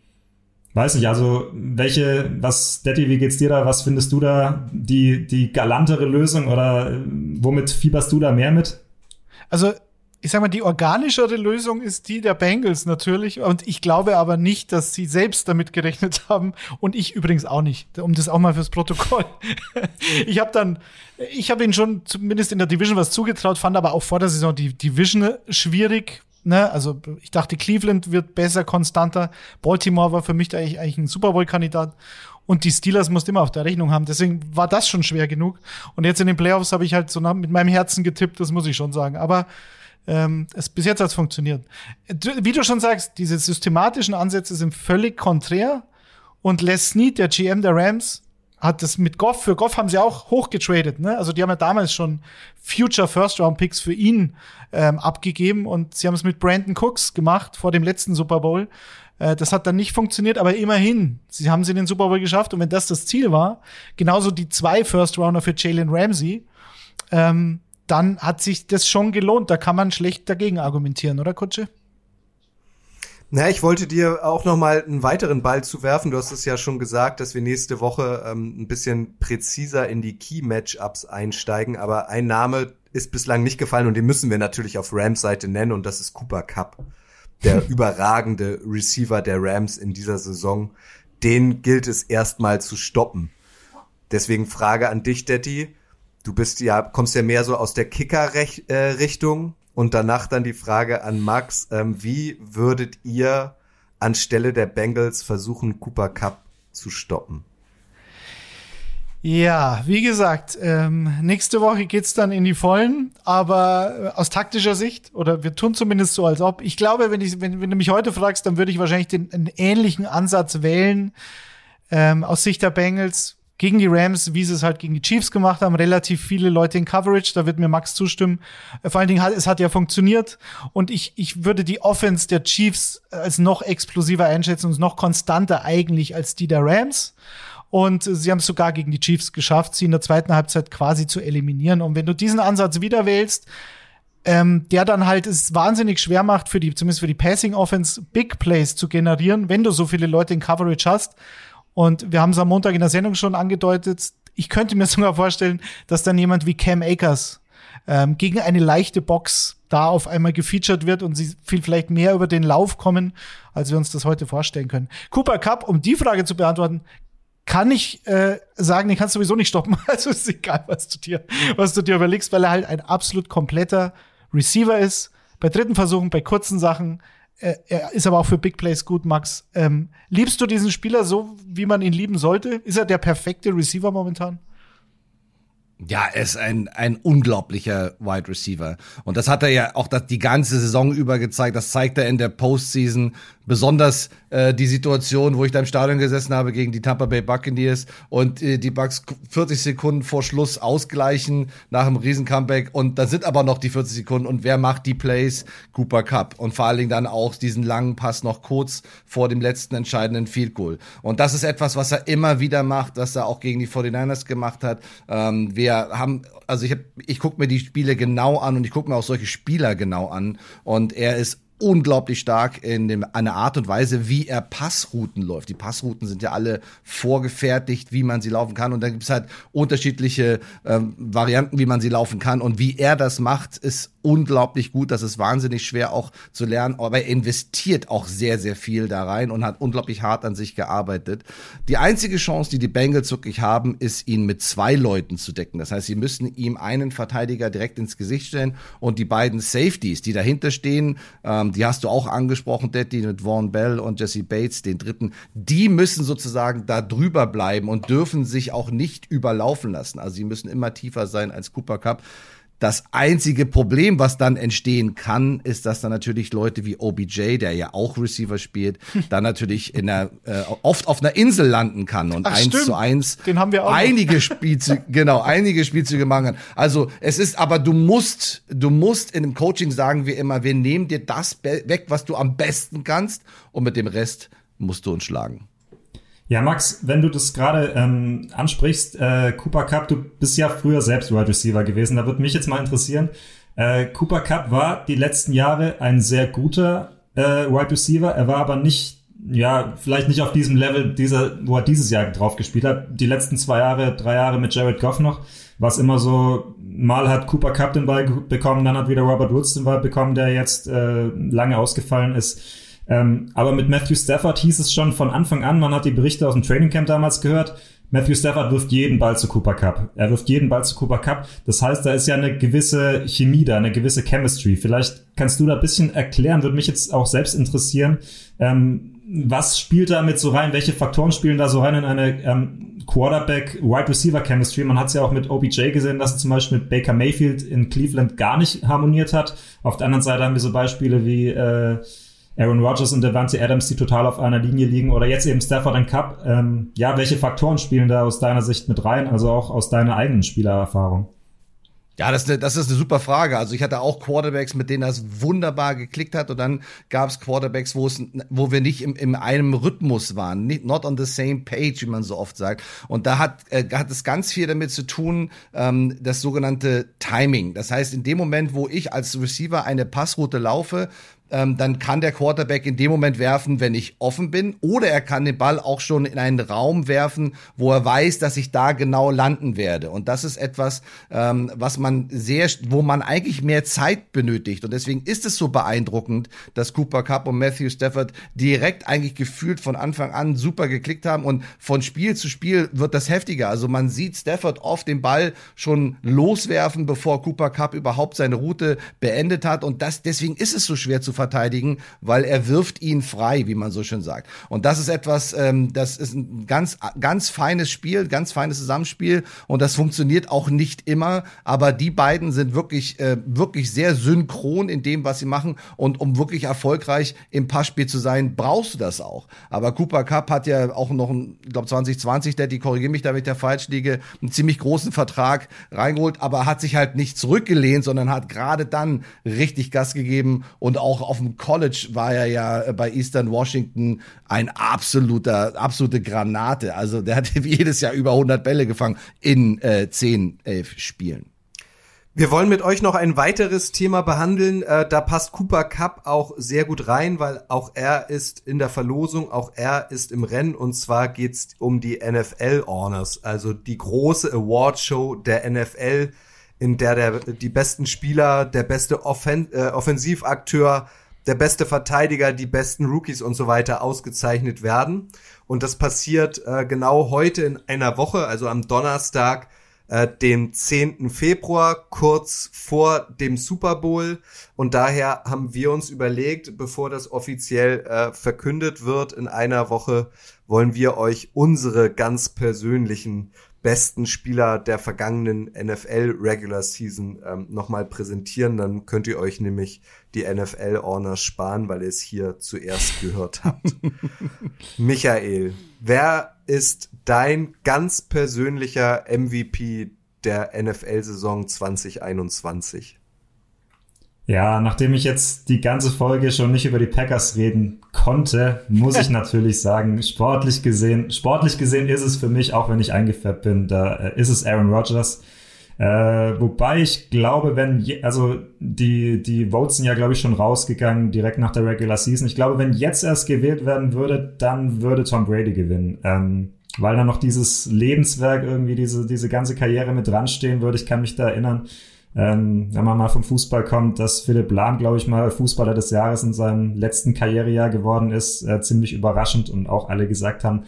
weiß nicht, also welche, was, Daddy, wie geht's dir da? Was findest du da die, die galantere Lösung oder äh, womit fieberst du da mehr mit? Also, ich sag mal, die organischere Lösung ist die der Bengals natürlich. Und ich glaube aber nicht, dass sie selbst damit gerechnet haben. Und ich übrigens auch nicht. Um das auch mal fürs Protokoll. ich habe dann, ich habe ihnen schon zumindest in der Division was zugetraut, fand aber auch vor der Saison die Division schwierig, Ne? Also ich dachte, Cleveland wird besser, konstanter. Baltimore war für mich eigentlich, eigentlich ein Super Bowl-Kandidat. Und die Steelers musste immer auf der Rechnung haben. Deswegen war das schon schwer genug. Und jetzt in den Playoffs habe ich halt so mit meinem Herzen getippt, das muss ich schon sagen. Aber ähm, es, bis jetzt hat es funktioniert. Wie du schon sagst, diese systematischen Ansätze sind völlig konträr. Und Les Snead, der GM der Rams, hat das mit Goff, für Goff haben sie auch hochgetradet, ne? Also die haben ja damals schon Future First Round Picks für ihn ähm, abgegeben und sie haben es mit Brandon Cooks gemacht vor dem letzten Super Bowl. Äh, das hat dann nicht funktioniert, aber immerhin, sie haben sie den Super Bowl geschafft und wenn das das Ziel war, genauso die zwei First Rounder für Jalen Ramsey, ähm, dann hat sich das schon gelohnt. Da kann man schlecht dagegen argumentieren, oder Kutsche? Na, ich wollte dir auch noch mal einen weiteren Ball zuwerfen. Du hast es ja schon gesagt, dass wir nächste Woche ähm, ein bisschen präziser in die Key-Matchups einsteigen. Aber ein Name ist bislang nicht gefallen und den müssen wir natürlich auf Rams Seite nennen und das ist Cooper Cup, der überragende Receiver der Rams in dieser Saison. Den gilt es erstmal zu stoppen. Deswegen Frage an dich, Daddy. Du bist ja, kommst ja mehr so aus der Kicker-Richtung. Und danach dann die Frage an Max, ähm, wie würdet ihr anstelle der Bengals versuchen, Cooper Cup zu stoppen? Ja, wie gesagt, ähm, nächste Woche geht's dann in die Vollen, aber äh, aus taktischer Sicht, oder wir tun zumindest so, als ob. Ich glaube, wenn, ich, wenn, wenn du mich heute fragst, dann würde ich wahrscheinlich den einen ähnlichen Ansatz wählen. Ähm, aus Sicht der Bengals gegen die Rams, wie sie es halt gegen die Chiefs gemacht haben, relativ viele Leute in Coverage, da wird mir Max zustimmen. Äh, vor allen Dingen hat es hat ja funktioniert und ich ich würde die Offense der Chiefs als noch explosiver einschätzen und noch konstanter eigentlich als die der Rams. Und sie haben es sogar gegen die Chiefs geschafft, sie in der zweiten Halbzeit quasi zu eliminieren. Und wenn du diesen Ansatz wieder wählst, ähm, der dann halt es wahnsinnig schwer macht für die, zumindest für die Passing Offense, Big Plays zu generieren, wenn du so viele Leute in Coverage hast, und wir haben es am Montag in der Sendung schon angedeutet. Ich könnte mir sogar vorstellen, dass dann jemand wie Cam Akers ähm, gegen eine leichte Box da auf einmal gefeatured wird und sie viel vielleicht mehr über den Lauf kommen, als wir uns das heute vorstellen können. Cooper Cup, um die Frage zu beantworten, kann ich äh, sagen, den kannst du sowieso nicht stoppen. Also ist egal, was du dir, was du dir überlegst, weil er halt ein absolut kompletter Receiver ist. Bei dritten Versuchen, bei kurzen Sachen. Äh, er ist aber auch für Big Plays gut, Max. Ähm, liebst du diesen Spieler so, wie man ihn lieben sollte? Ist er der perfekte Receiver momentan? Ja, er ist ein, ein unglaublicher Wide Receiver. Und das hat er ja auch die ganze Saison über gezeigt. Das zeigt er in der Postseason. Besonders äh, die Situation, wo ich da im Stadion gesessen habe gegen die Tampa Bay Buccaneers und äh, die Bucks 40 Sekunden vor Schluss ausgleichen nach einem riesen Comeback und da sind aber noch die 40 Sekunden und wer macht die Plays? Cooper Cup und vor allen Dingen dann auch diesen langen Pass noch kurz vor dem letzten entscheidenden Field Goal. Und das ist etwas, was er immer wieder macht, was er auch gegen die 49ers gemacht hat. Ähm, wir haben, also ich, hab, ich gucke mir die Spiele genau an und ich gucke mir auch solche Spieler genau an. Und er ist unglaublich stark in dem, einer Art und Weise, wie er Passrouten läuft. Die Passrouten sind ja alle vorgefertigt, wie man sie laufen kann. Und dann gibt's halt unterschiedliche ähm, Varianten, wie man sie laufen kann. Und wie er das macht, ist unglaublich gut. Das ist wahnsinnig schwer auch zu lernen. Aber er investiert auch sehr, sehr viel da rein und hat unglaublich hart an sich gearbeitet. Die einzige Chance, die die Bengals wirklich haben, ist, ihn mit zwei Leuten zu decken. Das heißt, sie müssen ihm einen Verteidiger direkt ins Gesicht stellen und die beiden Safeties, die dahinter stehen, ähm, ähm, die hast du auch angesprochen, Daddy, mit Vaughn Bell und Jesse Bates, den dritten. Die müssen sozusagen da drüber bleiben und dürfen sich auch nicht überlaufen lassen. Also sie müssen immer tiefer sein als Cooper Cup. Das einzige Problem, was dann entstehen kann, ist, dass dann natürlich Leute wie OBJ, der ja auch Receiver spielt, dann natürlich in der, äh, oft auf einer Insel landen kann und eins zu eins Den haben wir auch einige Spielzüge, genau, einige Spielzüge machen. Also es ist, aber du musst, du musst in dem Coaching sagen wir immer, wir nehmen dir das weg, was du am besten kannst und mit dem Rest musst du uns schlagen. Ja, Max, wenn du das gerade ähm, ansprichst, äh, Cooper Cup, du bist ja früher selbst Wide Receiver gewesen. Da würde mich jetzt mal interessieren. Äh, Cooper Cup war die letzten Jahre ein sehr guter äh, Wide Receiver. Er war aber nicht, ja, vielleicht nicht auf diesem Level, dieser, wo er dieses Jahr drauf gespielt hat. Die letzten zwei Jahre, drei Jahre mit Jared Goff noch, war es immer so, mal hat Cooper Cup den Ball bekommen, dann hat wieder Robert Woods den Ball bekommen, der jetzt äh, lange ausgefallen ist. Ähm, aber mit Matthew Stafford hieß es schon von Anfang an, man hat die Berichte aus dem Training Camp damals gehört, Matthew Stafford wirft jeden Ball zu Cooper Cup. Er wirft jeden Ball zu Cooper Cup. Das heißt, da ist ja eine gewisse Chemie da, eine gewisse Chemistry. Vielleicht kannst du da ein bisschen erklären, würde mich jetzt auch selbst interessieren. Ähm, was spielt da mit so rein? Welche Faktoren spielen da so rein in eine ähm, Quarterback-Wide-Receiver-Chemistry? Man hat es ja auch mit OBJ gesehen, dass er zum Beispiel mit Baker Mayfield in Cleveland gar nicht harmoniert hat. Auf der anderen Seite haben wir so Beispiele wie äh, Aaron Rodgers und Devante Adams, die total auf einer Linie liegen oder jetzt eben Stafford und Cup. Ähm, ja, welche Faktoren spielen da aus deiner Sicht mit rein, also auch aus deiner eigenen Spielererfahrung? Ja, das ist, eine, das ist eine super Frage. Also ich hatte auch Quarterbacks, mit denen das wunderbar geklickt hat und dann gab es Quarterbacks, wo es, wo wir nicht im, in einem Rhythmus waren, not on the same page, wie man so oft sagt. Und da hat, äh, hat es ganz viel damit zu tun, ähm, das sogenannte Timing. Das heißt, in dem Moment, wo ich als Receiver eine Passroute laufe, ähm, dann kann der Quarterback in dem Moment werfen, wenn ich offen bin, oder er kann den Ball auch schon in einen Raum werfen, wo er weiß, dass ich da genau landen werde. Und das ist etwas, ähm, was man sehr, wo man eigentlich mehr Zeit benötigt. Und deswegen ist es so beeindruckend, dass Cooper Cup und Matthew Stafford direkt eigentlich gefühlt von Anfang an super geklickt haben und von Spiel zu Spiel wird das heftiger. Also man sieht Stafford oft den Ball schon loswerfen, bevor Cooper Cup überhaupt seine Route beendet hat. Und das, deswegen ist es so schwer zu verteidigen, weil er wirft ihn frei, wie man so schön sagt. Und das ist etwas, ähm, das ist ein ganz, ganz feines Spiel, ganz feines Zusammenspiel und das funktioniert auch nicht immer, aber die beiden sind wirklich, äh, wirklich sehr synchron in dem, was sie machen und um wirklich erfolgreich im Passspiel zu sein, brauchst du das auch. Aber Cooper Cup hat ja auch noch, ich glaube 2020, der, die korrigiere mich da, wenn ich da falsch liege, einen ziemlich großen Vertrag reingeholt, aber hat sich halt nicht zurückgelehnt, sondern hat gerade dann richtig Gas gegeben und auch auf dem College war er ja äh, bei Eastern Washington ein absoluter, absolute Granate. Also der hat jedes Jahr über 100 Bälle gefangen in äh, 10, 11 Spielen. Wir wollen mit euch noch ein weiteres Thema behandeln. Äh, da passt Cooper Cup auch sehr gut rein, weil auch er ist in der Verlosung, auch er ist im Rennen und zwar geht's um die NFL Honors, also die große Awardshow der NFL in der, der die besten Spieler, der beste Offen äh, Offensivakteur, der beste Verteidiger, die besten Rookies und so weiter ausgezeichnet werden. Und das passiert äh, genau heute in einer Woche, also am Donnerstag, äh, dem 10. Februar, kurz vor dem Super Bowl. Und daher haben wir uns überlegt, bevor das offiziell äh, verkündet wird in einer Woche, wollen wir euch unsere ganz persönlichen besten Spieler der vergangenen NFL Regular Season ähm, nochmal präsentieren. Dann könnt ihr euch nämlich die NFL Honors sparen, weil ihr es hier zuerst gehört habt. Michael, wer ist dein ganz persönlicher MVP der NFL-Saison 2021? Ja, nachdem ich jetzt die ganze Folge schon nicht über die Packers reden konnte, muss ich natürlich sagen, sportlich gesehen, sportlich gesehen ist es für mich, auch wenn ich eingefärbt bin, da äh, ist es Aaron Rodgers. Äh, wobei ich glaube, wenn, je, also die, die Votes sind ja, glaube ich, schon rausgegangen direkt nach der Regular Season. Ich glaube, wenn jetzt erst gewählt werden würde, dann würde Tom Brady gewinnen. Ähm, weil da noch dieses Lebenswerk irgendwie, diese, diese ganze Karriere mit dran stehen würde. Ich kann mich da erinnern, ähm, wenn man mal vom Fußball kommt, dass Philipp Lahm, glaube ich, mal Fußballer des Jahres in seinem letzten Karrierejahr geworden ist, äh, ziemlich überraschend und auch alle gesagt haben,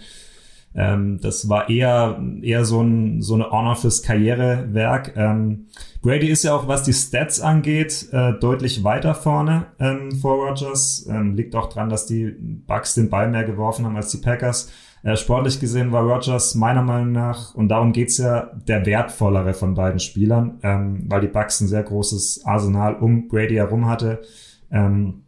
ähm, das war eher, eher so, ein, so eine Honor fürs Karrierewerk. Ähm, Brady ist ja auch, was die Stats angeht, äh, deutlich weiter vorne ähm, vor Rogers. Ähm, liegt auch dran, dass die Bucks den Ball mehr geworfen haben als die Packers. Äh, sportlich gesehen war Rogers meiner Meinung nach, und darum geht's ja, der wertvollere von beiden Spielern, ähm, weil die Bucks ein sehr großes Arsenal um Brady herum hatte. Ähm,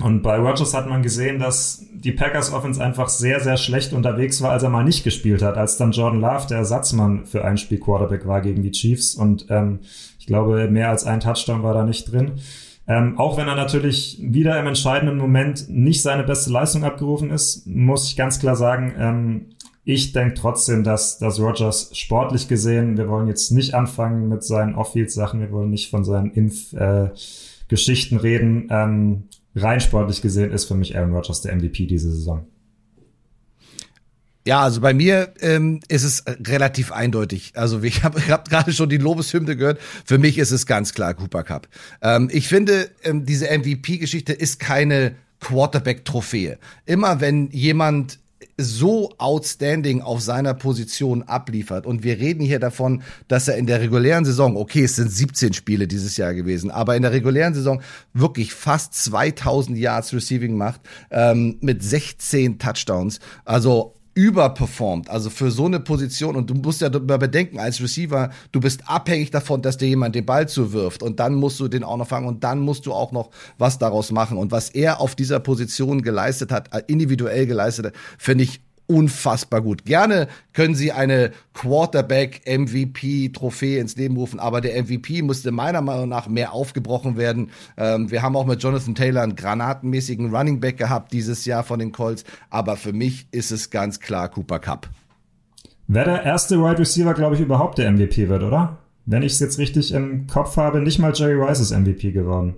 und bei Rogers hat man gesehen, dass die Packers Offense einfach sehr, sehr schlecht unterwegs war, als er mal nicht gespielt hat, als dann Jordan Love der Ersatzmann für ein Spiel Quarterback war gegen die Chiefs. Und ähm, ich glaube, mehr als ein Touchdown war da nicht drin. Ähm, auch wenn er natürlich wieder im entscheidenden Moment nicht seine beste Leistung abgerufen ist, muss ich ganz klar sagen, ähm, ich denke trotzdem, dass, dass Rogers sportlich gesehen, wir wollen jetzt nicht anfangen mit seinen Off-Field-Sachen, wir wollen nicht von seinen Impf-Geschichten äh, reden. Ähm, rein sportlich gesehen ist für mich Aaron Rodgers der MVP diese Saison. Ja, also bei mir ähm, ist es relativ eindeutig. Also ich habe hab gerade schon die Lobeshymne gehört. Für mich ist es ganz klar Cooper Cup. Ähm, ich finde, ähm, diese MVP-Geschichte ist keine Quarterback-Trophäe. Immer wenn jemand so outstanding auf seiner Position abliefert. Und wir reden hier davon, dass er in der regulären Saison, okay, es sind 17 Spiele dieses Jahr gewesen, aber in der regulären Saison wirklich fast 2000 Yards Receiving macht, ähm, mit 16 Touchdowns. Also überperformt, also für so eine Position und du musst ja bedenken als Receiver, du bist abhängig davon, dass dir jemand den Ball zuwirft. Und dann musst du den auch noch fangen und dann musst du auch noch was daraus machen. Und was er auf dieser Position geleistet hat, äh, individuell geleistet hat, finde ich unfassbar gut. Gerne können sie eine Quarterback-MVP-Trophäe ins Leben rufen, aber der MVP musste meiner Meinung nach mehr aufgebrochen werden. Ähm, wir haben auch mit Jonathan Taylor einen granatenmäßigen Running Back gehabt dieses Jahr von den Colts, aber für mich ist es ganz klar Cooper Cup. Wer der erste Wide Receiver, glaube ich, überhaupt der MVP wird, oder? Wenn ich es jetzt richtig im Kopf habe, nicht mal Jerry Rice ist MVP geworden.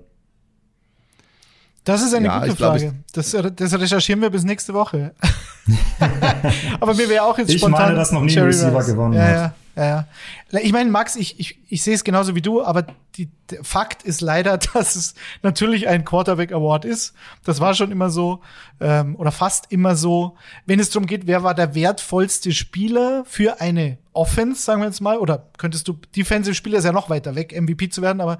Das ist eine ja, gute Frage. das, das, recherchieren wir bis nächste Woche. Aber mir wäre auch jetzt ich spontan. Ich meine, dass noch nie ein Receiver gewonnen ja, hat. Ja, ja. Ich meine, Max, ich, ich, ich sehe es genauso wie du, aber die, der Fakt ist leider, dass es natürlich ein Quarterback Award ist. Das war schon immer so ähm, oder fast immer so. Wenn es darum geht, wer war der wertvollste Spieler für eine Offense, sagen wir jetzt mal, oder könntest du Defensive Spieler ist ja noch weiter weg, MVP zu werden, aber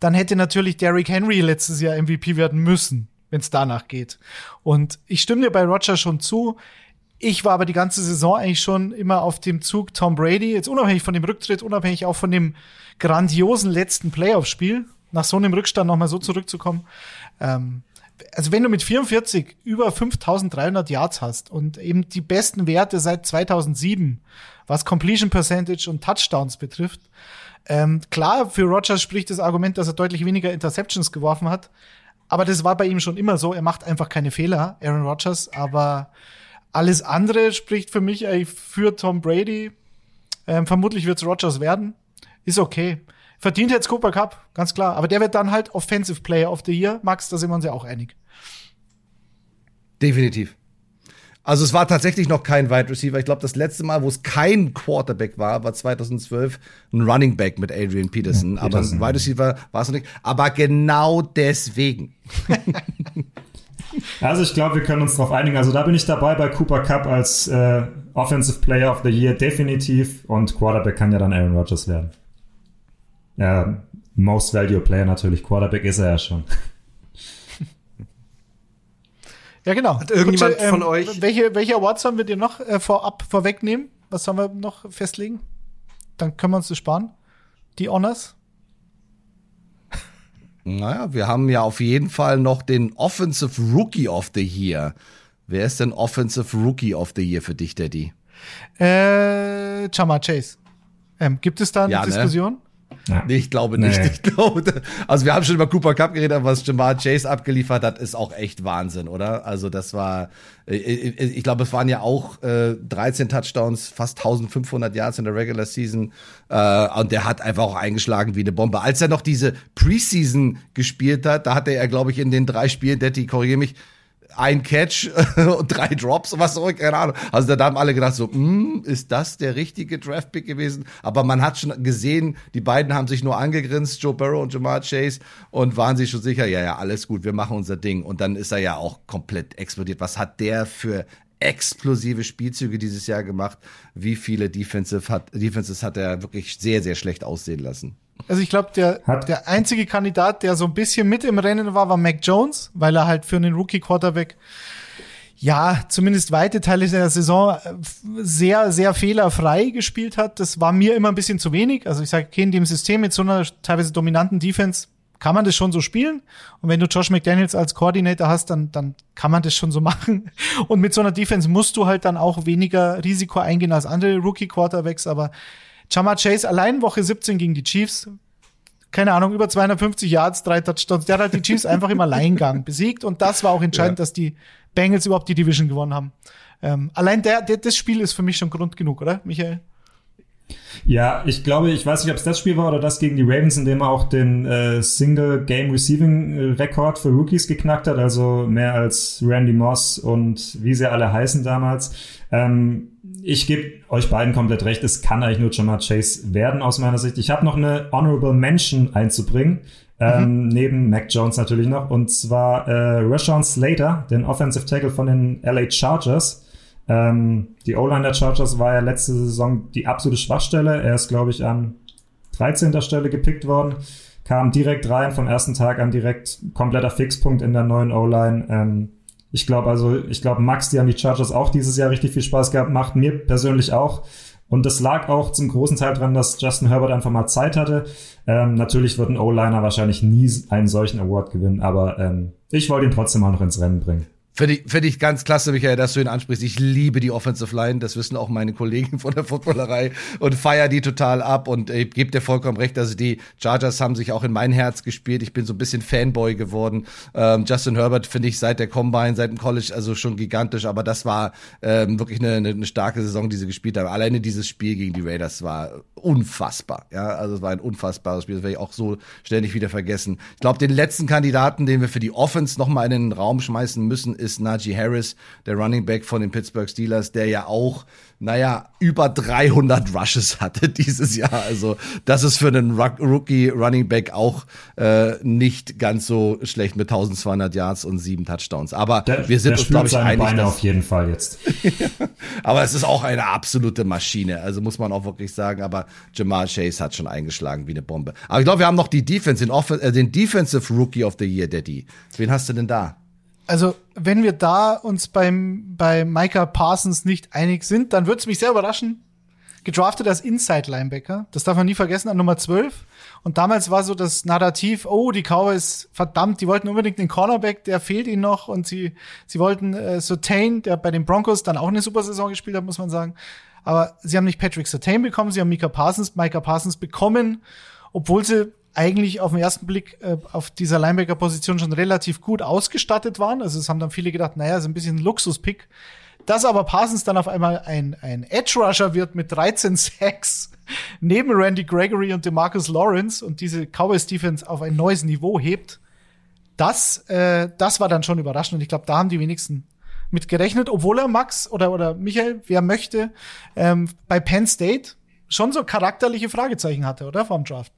dann hätte natürlich Derrick Henry letztes Jahr MVP werden müssen, wenn es danach geht. Und ich stimme dir bei Roger schon zu. Ich war aber die ganze Saison eigentlich schon immer auf dem Zug Tom Brady, jetzt unabhängig von dem Rücktritt, unabhängig auch von dem grandiosen letzten Playoff-Spiel, nach so einem Rückstand nochmal so zurückzukommen. Ähm, also wenn du mit 44 über 5300 Yards hast und eben die besten Werte seit 2007, was Completion Percentage und Touchdowns betrifft, ähm, klar, für Rogers spricht das Argument, dass er deutlich weniger Interceptions geworfen hat. Aber das war bei ihm schon immer so. Er macht einfach keine Fehler, Aaron Rodgers. Aber alles andere spricht für mich eigentlich für Tom Brady. Ähm, vermutlich wird es Rodgers werden. Ist okay. Verdient jetzt Cooper Cup, ganz klar. Aber der wird dann halt Offensive Player of the Year. Max, da sind wir uns ja auch einig. Definitiv. Also es war tatsächlich noch kein Wide Receiver. Ich glaube, das letzte Mal, wo es kein Quarterback war, war 2012 ein Running Back mit Adrian Peterson. Ja, Aber ein Wide Receiver war es noch nicht. Aber genau deswegen. also ich glaube, wir können uns darauf einigen. Also da bin ich dabei bei Cooper Cup als äh, Offensive Player of the Year definitiv. Und Quarterback kann ja dann Aaron Rodgers werden. Ja, Most Value Player natürlich. Quarterback ist er ja schon. Ja, genau. Hat irgendjemand Gut, ähm, von euch. Welche, welche Awards haben wir dir noch äh, vorab vorwegnehmen? Was sollen wir noch festlegen? Dann können wir uns das sparen. Die Honors? Naja, wir haben ja auf jeden Fall noch den Offensive Rookie of the Year. Wer ist denn Offensive Rookie of the Year für dich, Daddy? Äh, Chama Chase. Ähm, gibt es da eine ja, ne? Diskussion? Ne? Ja. Nee, ich glaube nicht. Nee. Ich glaube, also wir haben schon über Cooper Cup geredet, aber was Jamar Chase abgeliefert hat, ist auch echt Wahnsinn, oder? Also das war, äh, äh, ich glaube, es waren ja auch äh, 13 Touchdowns, fast 1500 Yards in der Regular Season äh, und der hat einfach auch eingeschlagen wie eine Bombe. Als er noch diese Preseason gespielt hat, da hatte er, glaube ich, in den drei Spielen, Detti, korrigiere mich, ein Catch und drei Drops, was auch, keine Ahnung. Also da haben alle gedacht so, mm, ist das der richtige Draftpick gewesen? Aber man hat schon gesehen, die beiden haben sich nur angegrinst, Joe Burrow und Jamar Chase, und waren sich schon sicher, ja, ja, alles gut, wir machen unser Ding. Und dann ist er ja auch komplett explodiert. Was hat der für explosive Spielzüge dieses Jahr gemacht? Wie viele Defensive hat, Defenses hat er wirklich sehr, sehr schlecht aussehen lassen? Also ich glaube, der, der einzige Kandidat, der so ein bisschen mit im Rennen war, war Mac Jones, weil er halt für einen Rookie-Quarterback ja, zumindest weite Teile der Saison äh, sehr, sehr fehlerfrei gespielt hat. Das war mir immer ein bisschen zu wenig. Also ich sage, okay, in dem System mit so einer teilweise dominanten Defense kann man das schon so spielen. Und wenn du Josh McDaniels als Koordinator hast, dann, dann kann man das schon so machen. Und mit so einer Defense musst du halt dann auch weniger Risiko eingehen als andere Rookie-Quarterbacks. Aber Chama Chase allein Woche 17 gegen die Chiefs. Keine Ahnung, über 250 Yards, drei Touchdowns. Der hat halt die Chiefs einfach im Alleingang besiegt. Und das war auch entscheidend, ja. dass die Bengals überhaupt die Division gewonnen haben. Ähm, allein der, der, das Spiel ist für mich schon Grund genug, oder, Michael? Ja, ich glaube, ich weiß nicht, ob es das Spiel war oder das gegen die Ravens, in dem er auch den äh, Single Game Receiving Rekord für Rookies geknackt hat, also mehr als Randy Moss und wie sie alle heißen damals. Ähm, ich gebe euch beiden komplett recht, es kann eigentlich nur Jamar Chase werden aus meiner Sicht. Ich habe noch eine Honorable Mention einzubringen. Ähm, mhm. neben Mac Jones natürlich noch, und zwar äh, Rashawn Slater, den Offensive Tackle von den LA Chargers. Ähm, die O-Line der Chargers war ja letzte Saison die absolute Schwachstelle. Er ist, glaube ich, an 13. Stelle gepickt worden. Kam direkt rein, vom ersten Tag an direkt kompletter Fixpunkt in der neuen O-Line. Ähm, ich glaube also, ich glaube, Max, die haben die Chargers auch dieses Jahr richtig viel Spaß gehabt, macht mir persönlich auch. Und das lag auch zum großen Teil dran, dass Justin Herbert einfach mal Zeit hatte. Ähm, natürlich wird ein O-Liner wahrscheinlich nie einen solchen Award gewinnen, aber ähm, ich wollte ihn trotzdem mal noch ins Rennen bringen. Finde ich, find ich ganz klasse, Michael, dass du ihn ansprichst. Ich liebe die Offensive Line, das wissen auch meine Kollegen von der Footballerei und feier die total ab und ich gebe dir vollkommen recht, also die Chargers haben sich auch in mein Herz gespielt. Ich bin so ein bisschen Fanboy geworden. Ähm, Justin Herbert finde ich seit der Combine, seit dem College also schon gigantisch, aber das war ähm, wirklich eine, eine, eine starke Saison, die sie gespielt haben. Alleine dieses Spiel gegen die Raiders war unfassbar. Ja, also es war ein unfassbares Spiel, das werde ich auch so ständig wieder vergessen. Ich glaube, den letzten Kandidaten, den wir für die Offense nochmal in den Raum schmeißen müssen, ist Najee Harris, der Running Back von den Pittsburgh Steelers, der ja auch, naja, über 300 Rushes hatte dieses Jahr. Also das ist für einen Rookie Running Back auch äh, nicht ganz so schlecht mit 1200 Yards und sieben Touchdowns. Aber der, wir sind uns, glaube ich, einig. Beine dass, auf jeden Fall jetzt. aber es ist auch eine absolute Maschine. Also muss man auch wirklich sagen. Aber Jamal Chase hat schon eingeschlagen wie eine Bombe. Aber ich glaube, wir haben noch die Defense, den, Off äh, den Defensive Rookie of the Year, Daddy. Wen hast du denn da? also wenn wir da uns beim, bei Micah Parsons nicht einig sind, dann würde es mich sehr überraschen. Gedraftet als Inside-Linebacker. Das darf man nie vergessen, an Nummer 12. Und damals war so das Narrativ, oh, die Cowboys, verdammt, die wollten unbedingt den Cornerback, der fehlt ihnen noch. Und sie, sie wollten äh, Sotain, der bei den Broncos dann auch eine super Saison gespielt hat, muss man sagen. Aber sie haben nicht Patrick Sotain bekommen, sie haben Micah Parsons, Micah Parsons bekommen, obwohl sie eigentlich auf den ersten Blick äh, auf dieser Linebacker-Position schon relativ gut ausgestattet waren. Also es haben dann viele gedacht, naja, ist ein bisschen ein Luxus-Pick. Dass aber Parsons dann auf einmal ein, ein Edge-Rusher wird mit 13 Sacks neben Randy Gregory und DeMarcus Lawrence und diese Cowboys-Defense auf ein neues Niveau hebt, das, äh, das war dann schon überraschend. Und ich glaube, da haben die wenigsten mit gerechnet, obwohl er Max oder, oder Michael, wer möchte, ähm, bei Penn State schon so charakterliche Fragezeichen hatte, oder? Vom Draft.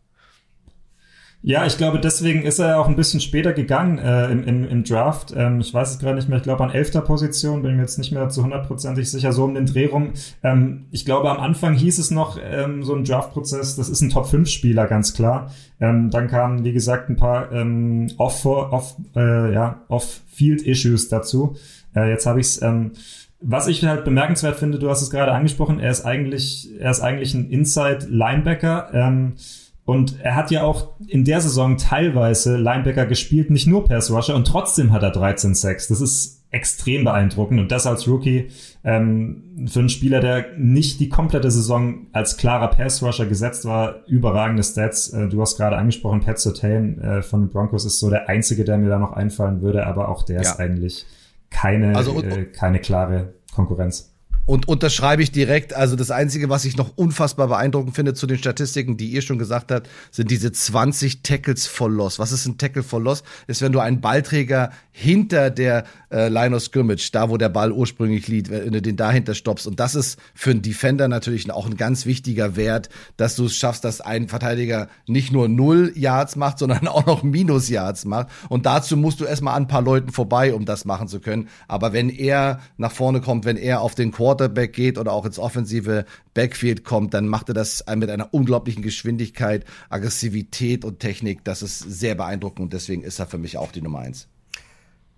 Ja, ich glaube, deswegen ist er auch ein bisschen später gegangen äh, im, im, im Draft. Ähm, ich weiß es gerade nicht mehr, ich glaube an elfter Position, bin mir jetzt nicht mehr zu hundertprozentig sicher, so um den Dreh rum. Ähm, ich glaube, am Anfang hieß es noch, ähm, so ein Draft-Prozess, das ist ein Top-5-Spieler, ganz klar. Ähm, dann kamen, wie gesagt, ein paar ähm, Off-Field-Issues off, äh, ja, off dazu. Äh, jetzt habe ich es... Ähm, was ich halt bemerkenswert finde, du hast es gerade angesprochen, er ist eigentlich, er ist eigentlich ein Inside-Linebacker. Ähm, und er hat ja auch in der Saison teilweise Linebacker gespielt, nicht nur Pass Rusher, und trotzdem hat er 13 Sacks. Das ist extrem beeindruckend. Und das als Rookie ähm, für einen Spieler, der nicht die komplette Saison als klarer Pass Rusher gesetzt war, überragende Stats. Äh, du hast gerade angesprochen, Pat Sotain äh, von Broncos ist so der einzige, der mir da noch einfallen würde, aber auch der ja. ist eigentlich keine, also, äh, keine klare Konkurrenz. Und unterschreibe ich direkt. Also das Einzige, was ich noch unfassbar beeindruckend finde zu den Statistiken, die ihr schon gesagt habt, sind diese 20 Tackles for Loss. Was ist ein Tackle for Loss? Ist, wenn du einen Ballträger hinter der äh, Line of Scrimmage, da wo der Ball ursprünglich liegt, wenn du den dahinter stoppst. Und das ist für einen Defender natürlich auch ein ganz wichtiger Wert, dass du es schaffst, dass ein Verteidiger nicht nur null Yards macht, sondern auch noch Minus Yards macht. Und dazu musst du erstmal an ein paar Leuten vorbei, um das machen zu können. Aber wenn er nach vorne kommt, wenn er auf den Quarter Quarterback geht oder auch ins offensive Backfield kommt, dann macht er das mit einer unglaublichen Geschwindigkeit, Aggressivität und Technik. Das ist sehr beeindruckend und deswegen ist er für mich auch die Nummer eins.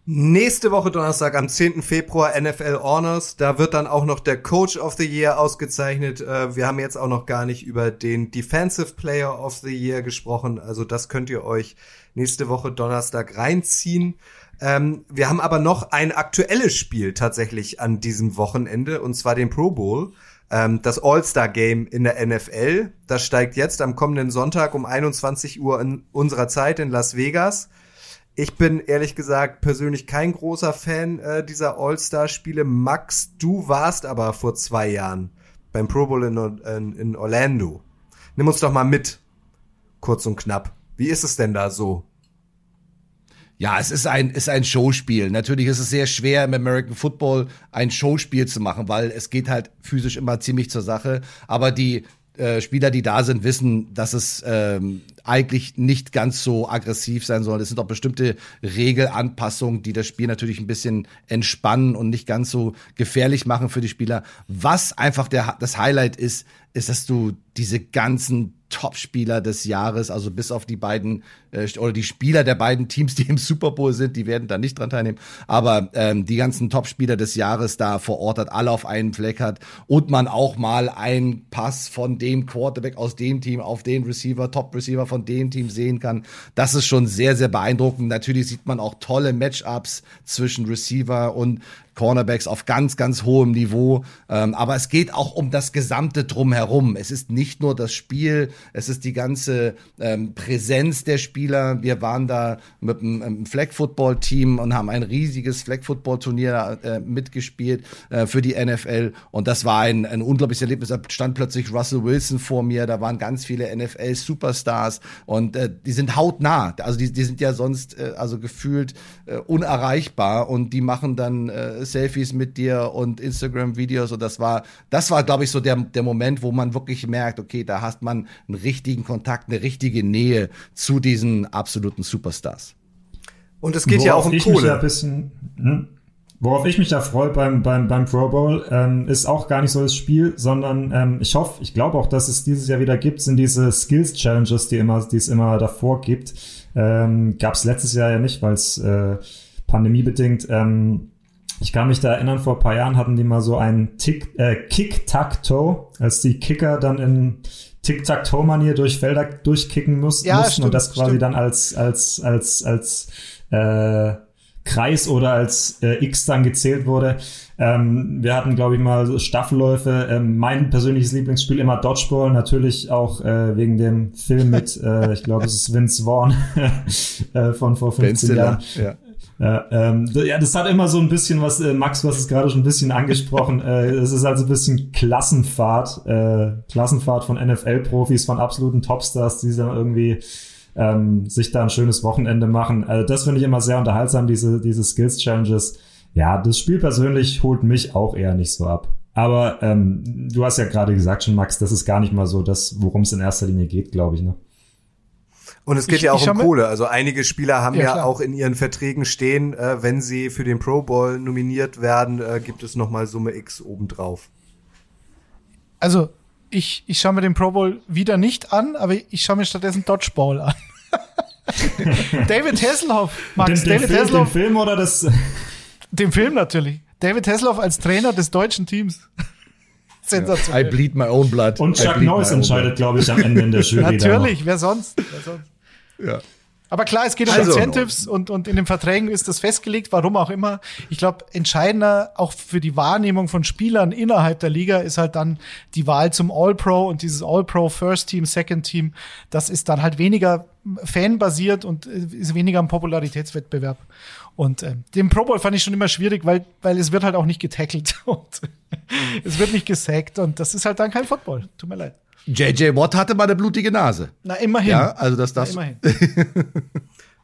Nächste Woche Donnerstag am 10. Februar NFL Honors. Da wird dann auch noch der Coach of the Year ausgezeichnet. Äh, wir haben jetzt auch noch gar nicht über den Defensive Player of the Year gesprochen. Also das könnt ihr euch nächste Woche Donnerstag reinziehen. Ähm, wir haben aber noch ein aktuelles Spiel tatsächlich an diesem Wochenende und zwar den Pro Bowl. Ähm, das All-Star-Game in der NFL. Das steigt jetzt am kommenden Sonntag um 21 Uhr in unserer Zeit in Las Vegas. Ich bin ehrlich gesagt persönlich kein großer Fan äh, dieser All-Star-Spiele. Max, du warst aber vor zwei Jahren beim Pro Bowl in, in, in Orlando. Nimm uns doch mal mit, kurz und knapp. Wie ist es denn da so? Ja, es ist ein, ist ein Showspiel. Natürlich ist es sehr schwer im American Football ein Showspiel zu machen, weil es geht halt physisch immer ziemlich zur Sache. Aber die äh, Spieler, die da sind, wissen, dass es ähm, eigentlich nicht ganz so aggressiv sein soll. Es sind auch bestimmte Regelanpassungen, die das Spiel natürlich ein bisschen entspannen und nicht ganz so gefährlich machen für die Spieler. Was einfach der, das Highlight ist, ist, dass du diese ganzen Top-Spieler des Jahres, also bis auf die beiden äh, oder die Spieler der beiden Teams, die im Super Bowl sind, die werden da nicht dran teilnehmen. Aber ähm, die ganzen Top-Spieler des Jahres da vor Ort hat, alle auf einen Fleck hat und man auch mal einen Pass von dem Quarterback aus dem Team auf den Receiver, Top-Receiver von dem Team sehen kann. Das ist schon sehr, sehr beeindruckend. Natürlich sieht man auch tolle Matchups zwischen Receiver und Cornerbacks auf ganz, ganz hohem Niveau. Ähm, aber es geht auch um das gesamte Drumherum. Es ist nicht nur das Spiel, es ist die ganze ähm, Präsenz der Spieler. Wir waren da mit einem, einem Flag-Football-Team und haben ein riesiges Flag-Football-Turnier äh, mitgespielt äh, für die NFL. Und das war ein, ein unglaubliches Erlebnis. Da stand plötzlich Russell Wilson vor mir. Da waren ganz viele NFL-Superstars und äh, die sind hautnah. Also die, die sind ja sonst äh, also gefühlt äh, unerreichbar und die machen dann äh, Selfies mit dir und Instagram-Videos und das war, das war, glaube ich, so der, der Moment, wo man wirklich merkt, okay, da hast man einen richtigen Kontakt, eine richtige Nähe zu diesen absoluten Superstars. Und es geht Worauf ja auch um ich Kohle. Mich ja bisschen, hm? Worauf ich mich da freue beim, beim, beim Pro Bowl, ähm, ist auch gar nicht so das Spiel, sondern ähm, ich hoffe, ich glaube auch, dass es dieses Jahr wieder gibt, sind diese Skills Challenges, die immer, die es immer davor gibt. Ähm, Gab es letztes Jahr ja nicht, weil es äh, pandemiebedingt ähm, ich kann mich da erinnern, vor ein paar Jahren hatten die mal so ein Tick, äh, Kick-Tac-Toe, als die Kicker dann in Tic-Tac-Toe-Manier durch Felder durchkicken muss, ja, mussten stimmt, und das quasi stimmt. dann als, als, als, als äh, Kreis oder als äh, X dann gezählt wurde. Ähm, wir hatten, glaube ich, mal so Staffelläufe. Ähm, mein persönliches Lieblingsspiel immer Dodgeball, natürlich auch äh, wegen dem Film mit, äh, ich glaube, es ist Vince Vaughn äh, von vor 15 Jahren. Ja. Ja, ähm, ja, das hat immer so ein bisschen was, äh, Max, du hast es gerade schon ein bisschen angesprochen, äh, es ist also ein bisschen Klassenfahrt, äh, Klassenfahrt von NFL-Profis, von absoluten Topstars, die dann irgendwie ähm, sich da ein schönes Wochenende machen. Also das finde ich immer sehr unterhaltsam, diese, diese Skills-Challenges. Ja, das Spiel persönlich holt mich auch eher nicht so ab. Aber ähm, du hast ja gerade gesagt schon, Max, das ist gar nicht mal so das, worum es in erster Linie geht, glaube ich. Ne? Und es geht Ich- ja auch um Kohle. Also einige Spieler haben Ja, ja, auch in ihren Verträgen stehen, äh, wenn sie für den Pro Bowl nominiert werden, äh, gibt es nochmal Summe X obendrauf. Also, ich, ich schaue mir den Pro Bowl wieder nicht an, aber ich schaue mir stattdessen Dodgeball an. David Hasselhoff, Max, Den, den, David Film, den Hasselhoff, Film oder das? den Film natürlich. David Hasselhoff als Trainer des deutschen Teams. I Sensationell. bleed my own blood. Und I Chuck Norris entscheidet, glaube ich, am Ende in der Jury. Natürlich, wer sonst? Wer sonst? Ja. Aber klar, es geht um Also- Incentives und, und in den Verträgen ist das festgelegt, warum auch immer. Ich glaube, entscheidender auch für die Wahrnehmung von Spielern innerhalb der Liga ist halt dann die Wahl zum All-Pro und dieses All-Pro First Team, Second Team. Das ist dann halt weniger fanbasiert und äh, ist weniger ein Popularitätswettbewerb. Und äh, den Pro Bowl fand ich schon immer schwierig, weil, weil es wird halt auch nicht getackelt und es wird nicht gesackt und das ist halt dann kein Football. Tut mir leid. JJ Watt hatte mal eine blutige Nase. Na, immerhin. Ja, also das Na, darfst immerhin.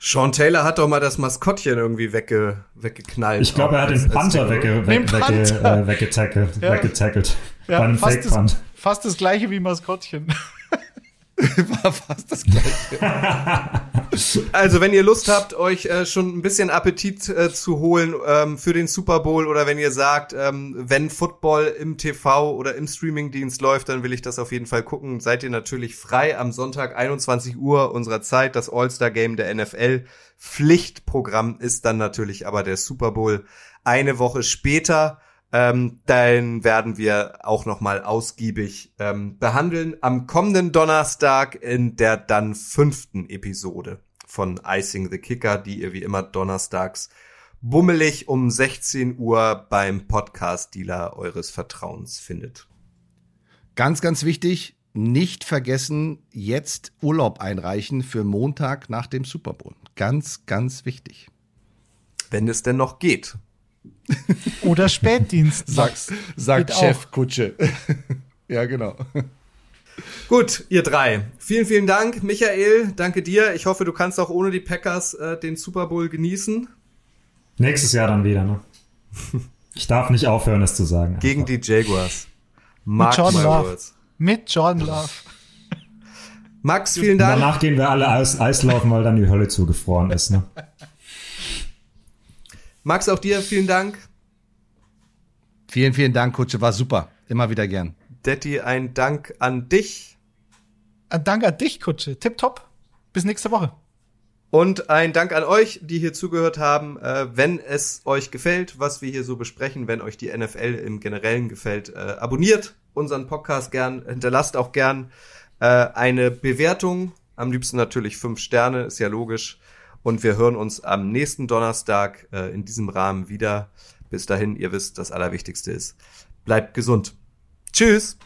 Sean Taylor hat doch mal das Maskottchen irgendwie wegge weggeknallt. Ich glaube, er hat den Panther wegge, wegge, äh, weggetackelt. Ja. weggetackelt. Ja, Bei einem fast, Fake-Punt. das, fast das gleiche wie Maskottchen. war fast das gleiche. Also, wenn ihr Lust habt, euch äh, schon ein bisschen Appetit äh, zu holen ähm, für den Super Bowl oder wenn ihr sagt, ähm, wenn Football im TV oder im Streamingdienst läuft, dann will ich das auf jeden Fall gucken. Seid ihr natürlich frei am Sonntag 21 Uhr unserer Zeit, das All-Star Game der NFL. Pflichtprogramm ist dann natürlich aber der Super Bowl eine Woche später. Ähm, dann werden wir auch noch mal ausgiebig ähm, behandeln am kommenden Donnerstag in der dann fünften Episode von Icing the Kicker, die ihr wie immer donnerstags bummelig um 16 Uhr beim Podcast-Dealer eures Vertrauens findet. Ganz, ganz wichtig, nicht vergessen, jetzt Urlaub einreichen für Montag nach dem Super Bowl. Ganz, ganz wichtig. Wenn es denn noch geht. Oder Spätdienst. Sagt, sagt Chef Kutsche. ja, genau. Gut, ihr drei. Vielen, vielen Dank. Michael, danke dir. Ich hoffe, du kannst auch ohne die Packers äh, den Super Bowl genießen. Nächstes Jahr dann wieder, ne? Ich darf nicht aufhören, es zu sagen. Gegen die Jaguars. Mark Jordan my Love. words. Mit Jordan Love. Max, vielen Und Dank. danach gehen wir alle Eis, Eislaufen, weil dann die Hölle zugefroren ist, ne? Max, auch dir vielen Dank. Vielen, vielen Dank, Kutsche. War super. Immer wieder gern. Detti, ein Dank an dich. Ein Dank an dich, Kutsche. Tipptopp. Bis nächste Woche. Und ein Dank an euch, die hier zugehört haben. Äh, wenn es euch gefällt, was wir hier so besprechen, wenn euch die NFL im Generellen gefällt, äh, abonniert unseren Podcast gern, hinterlasst auch gern äh, eine Bewertung. Am liebsten natürlich fünf Sterne, ist ja logisch. Und wir hören uns am nächsten Donnerstag äh, in diesem Rahmen wieder. Bis dahin, ihr wisst, das Allerwichtigste ist, bleibt gesund. Tschüss!